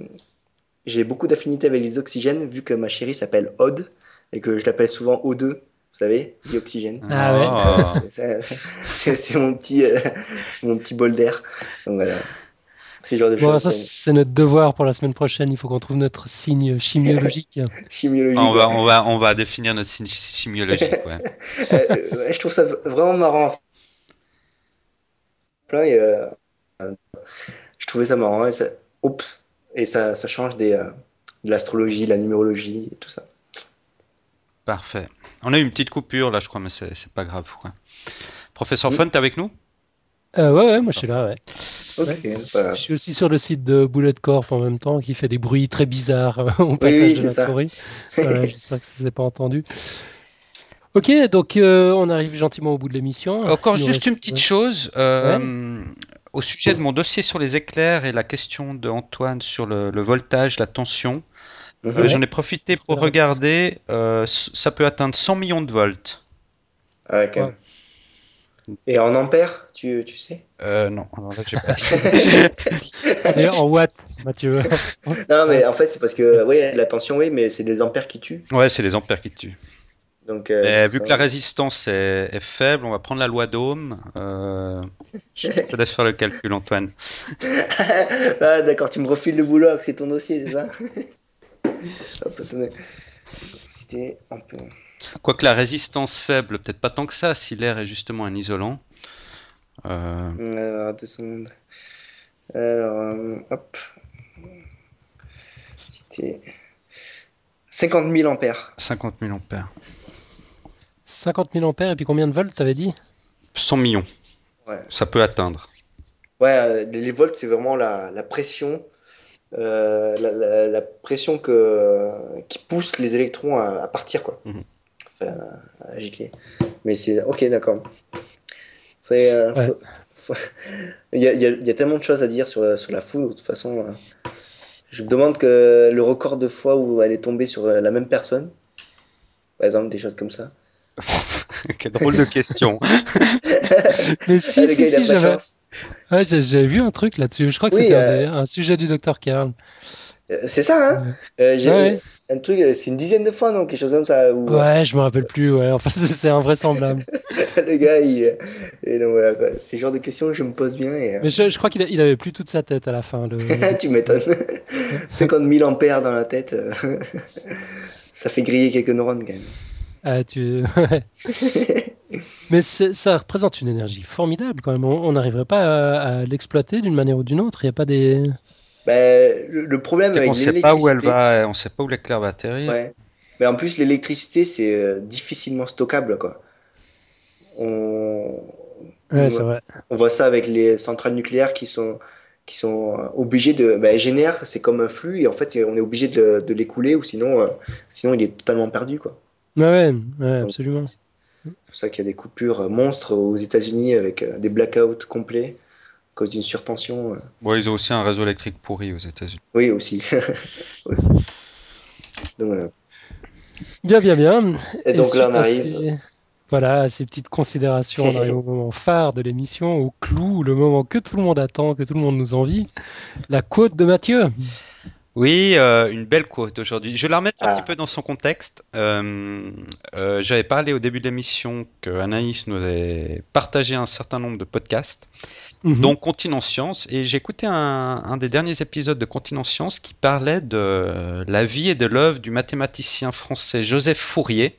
C: j'ai beaucoup d'affinités avec les oxygènes, vu que ma chérie s'appelle Ode et que je l'appelle souvent O2, vous savez, dioxygène.
A: Ah ouais.
B: Oh.
C: C'est- mon petit, euh, c'est mon petit bol d'air. Voilà, c'est le genre de
A: Bon,
C: choses.
A: ça, c'est notre devoir pour la semaine prochaine. Il faut qu'on trouve notre signe chimiologique.
C: Chimiologie.
B: on, va, on, va, on va définir notre signe chimiologique. Ouais.
C: Euh, ouais, je trouve ça vraiment marrant. Plein, et, euh, euh, je trouvais ça marrant. Et ça, oups, et ça, ça change des, euh, de l'astrologie, la numérologie et tout ça.
B: Parfait. On a eu une petite coupure là, je crois, mais c'est pas grave. Quoi. Professeur
C: Oui.
B: Fun, t'es avec nous?
A: Euh, ouais, ouais, moi je suis là. Ouais.
C: Ok, voilà.
A: Je suis aussi sur le site de Bullet Corp en même temps qui fait des bruits très bizarres euh, au passage
C: oui,
A: de la
C: ça.
A: souris. Voilà, J'espère que ça s'est pas entendu. Ok, donc euh, on arrive gentiment au bout de l'émission.
B: Encore juste
A: reste-
B: une petite chose. euh, Au sujet de mon dossier sur les éclairs et la question d'Antoine sur le, le voltage, la tension, Euh, j'en ai profité pour regarder. euh, ça peut atteindre 100 millions de volts.
C: Ah, ok. Et en ampères, tu, tu sais?
B: Euh, non, là, j'ai pas.
A: En watts, Mathieu.
C: Non, mais en fait, c'est parce que, oui, la tension, oui, mais c'est des ampères qui tuent.
B: Ouais, c'est les ampères qui tuent.
C: Donc, euh,
B: vu
C: ça.
B: que la résistance est, est faible, on va prendre la loi d'Ohm. Euh, je te laisse faire le calcul, Antoine.
C: ah, d'accord, tu me refiles le boulot, c'est ton dossier, c'est ça? C'était un peu.
B: Quoique la résistance faible, peut-être pas tant que ça, si l'air est justement un isolant. Euh,
C: Alors, deux secondes. Alors, euh, hop. C'était 50 000 ampères.
B: 50 000 ampères.
A: 50 000 ampères et puis combien de volts t'avais dit?
B: 100 millions.
C: Ouais.
B: Ça peut atteindre.
C: Ouais, euh, les volts, c'est vraiment la, la pression, euh, la, la- la pression que, qui pousse les électrons à, à partir, quoi. Enfin, à gicler. Mais c'est. Ok, d'accord. Euh,
A: Ouais.
C: faut- faut- Il y a, il y a- tellement de choses à dire sur, sur la foudre, de toute façon. euh, Je me demande que le record de fois où elle est tombée sur euh, la même personne, par exemple, des choses comme ça.
B: Quelle drôle de question.
A: Mais si,
C: Ah,
A: si, si, j'avais. Ouais, j'ai- j'avais vu un truc là-dessus. Je crois que
C: Oui,
A: c'était un
C: euh,
A: un, sujet du docteur Karl.
C: Euh, C'est ça, hein? Euh, j'ai
A: Ouais.
C: un truc, c'est une dizaine de fois, non? Quelque chose comme ça. Où,
A: Ouais, je me rappelle plus. Ouais, enfin, c'est invraisemblable.
C: le gars, il. Et donc voilà, quoi. De questions que je me pose bien et.
A: Mais je, je crois qu'il il avait plus toute sa tête à la fin. Le...
C: tu m'étonnes. 50 000 ampères dans la tête, ça fait griller quelques neurones quand même.
A: Ah, tu... Mais ça représente une énergie formidable quand même. On on n'arriverait pas à, à l'exploiter d'une manière ou d'une autre. Il n'y a pas des.
C: Ben, le, problème
B: C'est
C: avec
B: qu'on sait pas où elle
C: l'électricité-
B: va, on sait pas où l'éclair va atterrir.
C: Ouais. Mais en plus, l'électricité, c'est euh, difficilement stockable, quoi. On...
A: Ouais, c'est vrai.
C: On voit ça avec les centrales nucléaires qui sont, qui sont euh, obligées de. Ben, elles génèrent, c'est comme un flux, et en fait, on est obligé de, de l'écouler, ou sinon, euh, sinon, il est totalement perdu, quoi.
A: Ouais, ouais, ouais,
C: Donc,
A: absolument.
C: C'est pour ça qu'il y a des coupures euh, monstres aux États-Unis avec euh, des blackouts complets à cause d'une surtension. euh.
B: Bon, ils ont aussi un réseau électrique pourri aux États-Unis.
C: Oui, aussi. Aussi. Donc voilà.
A: Bien, bien, bien.
C: Et donc là, on arrive.
A: ces- Voilà, ces petites considérations, on arrive au moment phare de l'émission, au clou, le moment que tout le monde attend, que tout le monde nous envie. La côte de Mathieu.
B: Oui, euh, une belle quote aujourd'hui. Je vais la remettre un
C: Ah.
B: petit peu dans son contexte. Euh, euh, J'avais parlé au début de l'émission que Anaïs nous avait partagé un certain nombre de podcasts,
A: Mhm.
B: dont Continent Science, et j'ai écouté un, un des derniers épisodes de Continent Science qui parlait de la vie et de l'œuvre du mathématicien français Joseph Fourier,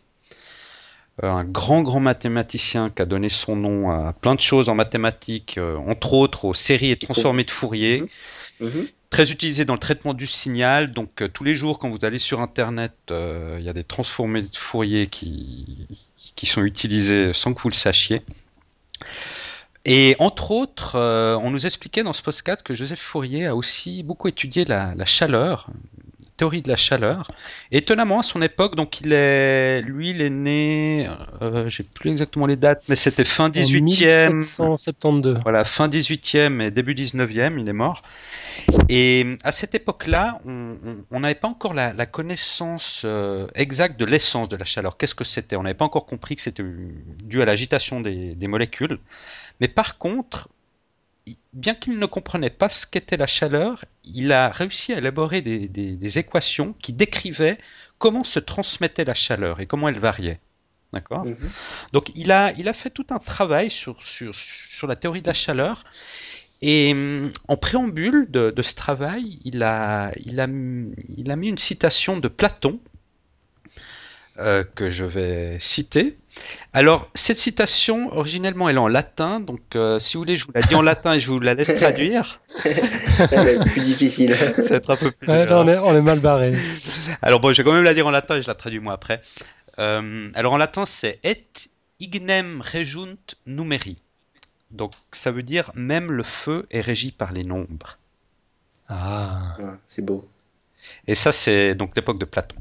B: un grand grand mathématicien qui a donné son nom à plein de choses en mathématiques, entre autres aux séries et transformées de Fourier
C: Mhm.
B: Très utilisé dans le traitement du signal. Donc euh, tous les jours, quand vous allez sur Internet, euh, il y a des transformés de Fourier qui, sont utilisés sans que vous le sachiez. Et entre autres, euh, on nous expliquait dans ce podcast que Joseph Fourier a aussi beaucoup étudié la, chaleur, théorie de la chaleur. Étonnamment, à son époque, donc il est, lui, il est né, euh, j'ai plus exactement les dates, mais c'était fin
A: En
B: 18e.
A: 1772.
B: Voilà, fin 18e et début 19e, il est mort. Et à cette époque-là, on n'avait pas encore la, la connaissance euh, exacte de l'essence de la chaleur. Qu'est-ce que c'était? On n'avait pas encore compris que c'était dû à l'agitation des, des molécules. Mais par contre, bien qu'il ne comprenait pas ce qu'était la chaleur, il a réussi à élaborer des, des- des équations qui décrivaient comment se transmettait la chaleur et comment elle variait. D'accord?
C: Mhm.
B: donc il a, il a fait tout un travail sur, sur, sur la théorie de la chaleur. Et hum, en préambule de, de ce travail, il a, il, a, il a mis une citation de Platon euh, que je vais citer. Alors, cette citation, originellement, elle est en latin. Donc, euh, si vous voulez, je vous la dis en latin et je vous la laisse traduire.
C: Être plus difficile.
B: Ça va être un peu plus
A: Ouais, là, on est, on est mal barré.
B: Alors bon, je vais quand même la dire en latin et je la traduis moi après. Euh, alors en latin, c'est et ignem rejunt numeri. Donc ça veut dire même le feu est régi par les nombres.
A: Ah.
C: Ouais, c'est beau.
B: Et ça, c'est donc l'époque de Platon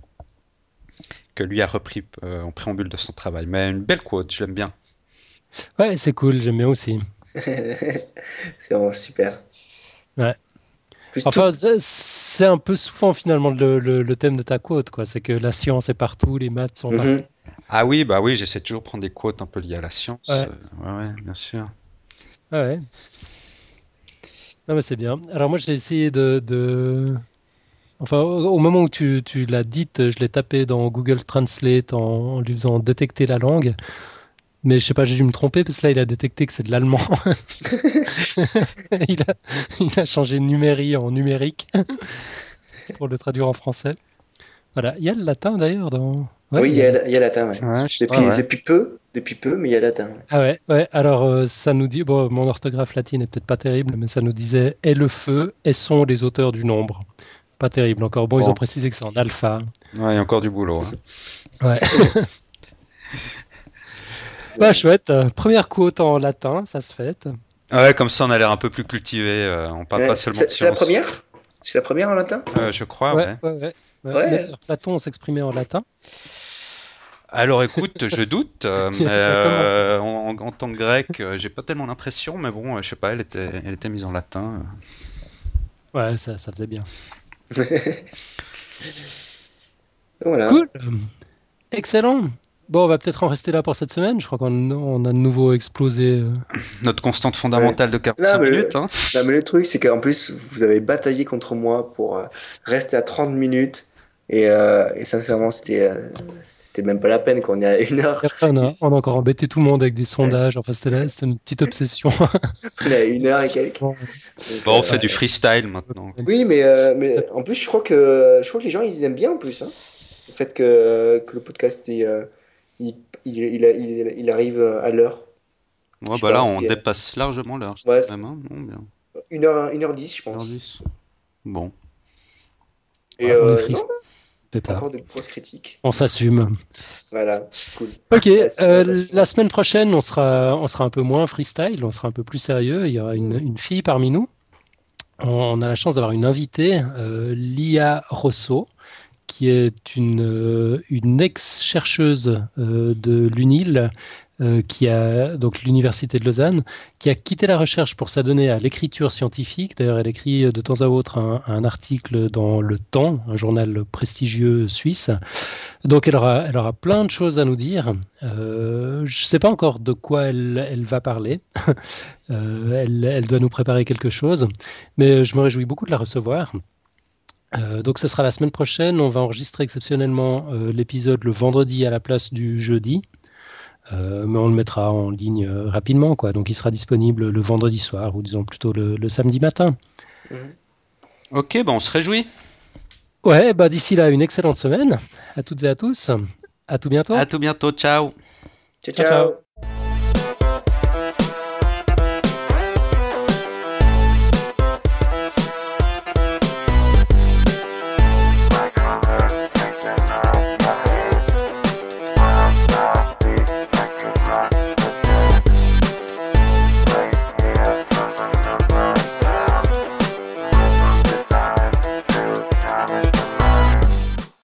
B: que lui a repris euh, en préambule de son travail. Mais une belle quote, je l'aime bien.
A: Ouais, c'est cool, j'aime bien aussi.
C: c'est vraiment super.
A: Ouais. Enfin, c'est- un peu souvent finalement le, le- le thème de ta quote, quoi. C'est que la science est partout, les maths sont
C: tout-
A: partout.
B: Ah oui, bah oui, j'essaie toujours de prendre des quotes un peu liées à la science.
A: Ouais.
B: Euh, ouais, ouais, bien sûr.
A: Ah ouais. Non, mais c'est bien. Alors moi, j'ai essayé de, de- Enfin, au, moment où tu, tu l'as dite, je l'ai tapé dans Google Translate en, en lui faisant détecter la langue. Mais je sais pas, j'ai dû me tromper parce que là, il a détecté que c'est de l'allemand. il a, il a changé numéri en numérique pour le traduire en français. Voilà. Il y a le latin d'ailleurs dans... Ouais,
C: oui, il y a, il y a latin. ouais.
B: Ouais,
C: depuis,
B: pas, ouais.
C: depuis peu, depuis peu, mais il y a latin.
A: Ah ouais, ouais. Alors, euh, ça nous dit, bon, mon orthographe latine est peut-être pas terrible, mais ça nous disait est le feu, et sont les auteurs du nombre. Pas terrible encore. Bon, ils ont précisé que c'est en alpha.
B: Ouais, il y a encore du boulot. hein.
A: Ouais. bah, chouette. Première quote en latin, ça se fait.
B: Ouais, comme ça on a l'air un peu plus cultivé. euh, on parle
C: Ouais,
B: pas seulement
C: c'est
B: de
C: c'est la première? C'est la première en latin?
B: Euh, je crois,
A: ouais,
B: ouais.
A: ouais, ouais. ouais.
C: Ouais.
A: Mais Platon s'exprimait en latin.
B: Alors écoute, je doute, euh, euh, en, en tant que grec, euh, j'ai pas tellement l'impression, mais bon, je sais pas, elle était, elle était mise en latin.
A: Ouais, ça, ça faisait bien.
C: Voilà.
A: Cool. Excellent. Bon, on va peut-être en rester là pour cette semaine. Je crois qu'on on a de nouveau explosé. euh.
B: Notre constante fondamentale de 45
C: Non, mais-
B: minutes. Hein.
C: Non, mais le truc, c'est qu'en plus, vous avez bataillé contre moi pour euh, rester à 30 minutes. Et, euh, et sincèrement, c'était euh, c'était même pas la peine qu'on est à une heure.
A: On a, encore embêté tout le monde avec des sondages. Enfin, c'était là- c'était une petite obsession.
C: On est à une heure et quelques.
A: Bon.
B: On fait du freestyle maintenant.
C: Oui, mais, euh, mais en plus, je crois que je crois que les gens ils aiment bien en plus. Hein, le fait que, que le podcast il, euh, il, il, il, il- il arrive à l'heure.
B: Ouais, bah là, on
C: a-
B: dépasse largement l'heure.
C: Ouais,
B: hein. Non, bien.
C: Une heure, une heure dix, je pense.
B: 10. Bon.
C: Et
A: est
C: euh, non,
A: C'est pas.
C: encore de grosses critiques.
A: On s'assume.
C: Voilà, cool.
A: Ok, euh, la semaine prochaine, on sera, on sera un peu moins freestyle, on sera un peu plus sérieux. Il y aura une, une fille parmi nous. On a la chance d'avoir une invitée, euh, Lia Rosso, qui est une, euh, une ex-chercheuse euh, de l'UNIL, euh, qui a donc l'université de Lausanne, qui a quitté la recherche pour s'adonner à l'écriture scientifique. D'ailleurs, elle écrit de temps à autre un, article dans Le Temps, un journal prestigieux suisse. Donc, elle aura, elle aura plein de choses à nous dire. Je ne sais pas encore de quoi elle, elle va parler. Elle, elle doit nous préparer quelque chose. Mais je me réjouis beaucoup de la recevoir. Euh, donc, ce sera la semaine prochaine. On va enregistrer exceptionnellement euh, l'épisode le vendredi à la place du jeudi. Euh, mais on le mettra en ligne euh, rapidement, quoi. Donc, il sera disponible le vendredi soir, ou disons plutôt le, le samedi matin.
C: Mhm.
B: Ok, bah on se réjouit.
A: Ouais, bah d'ici là, une excellente semaine à toutes et à tous. À tout bientôt.
B: À tout bientôt,
A: Ciao,
C: ciao.
A: ciao.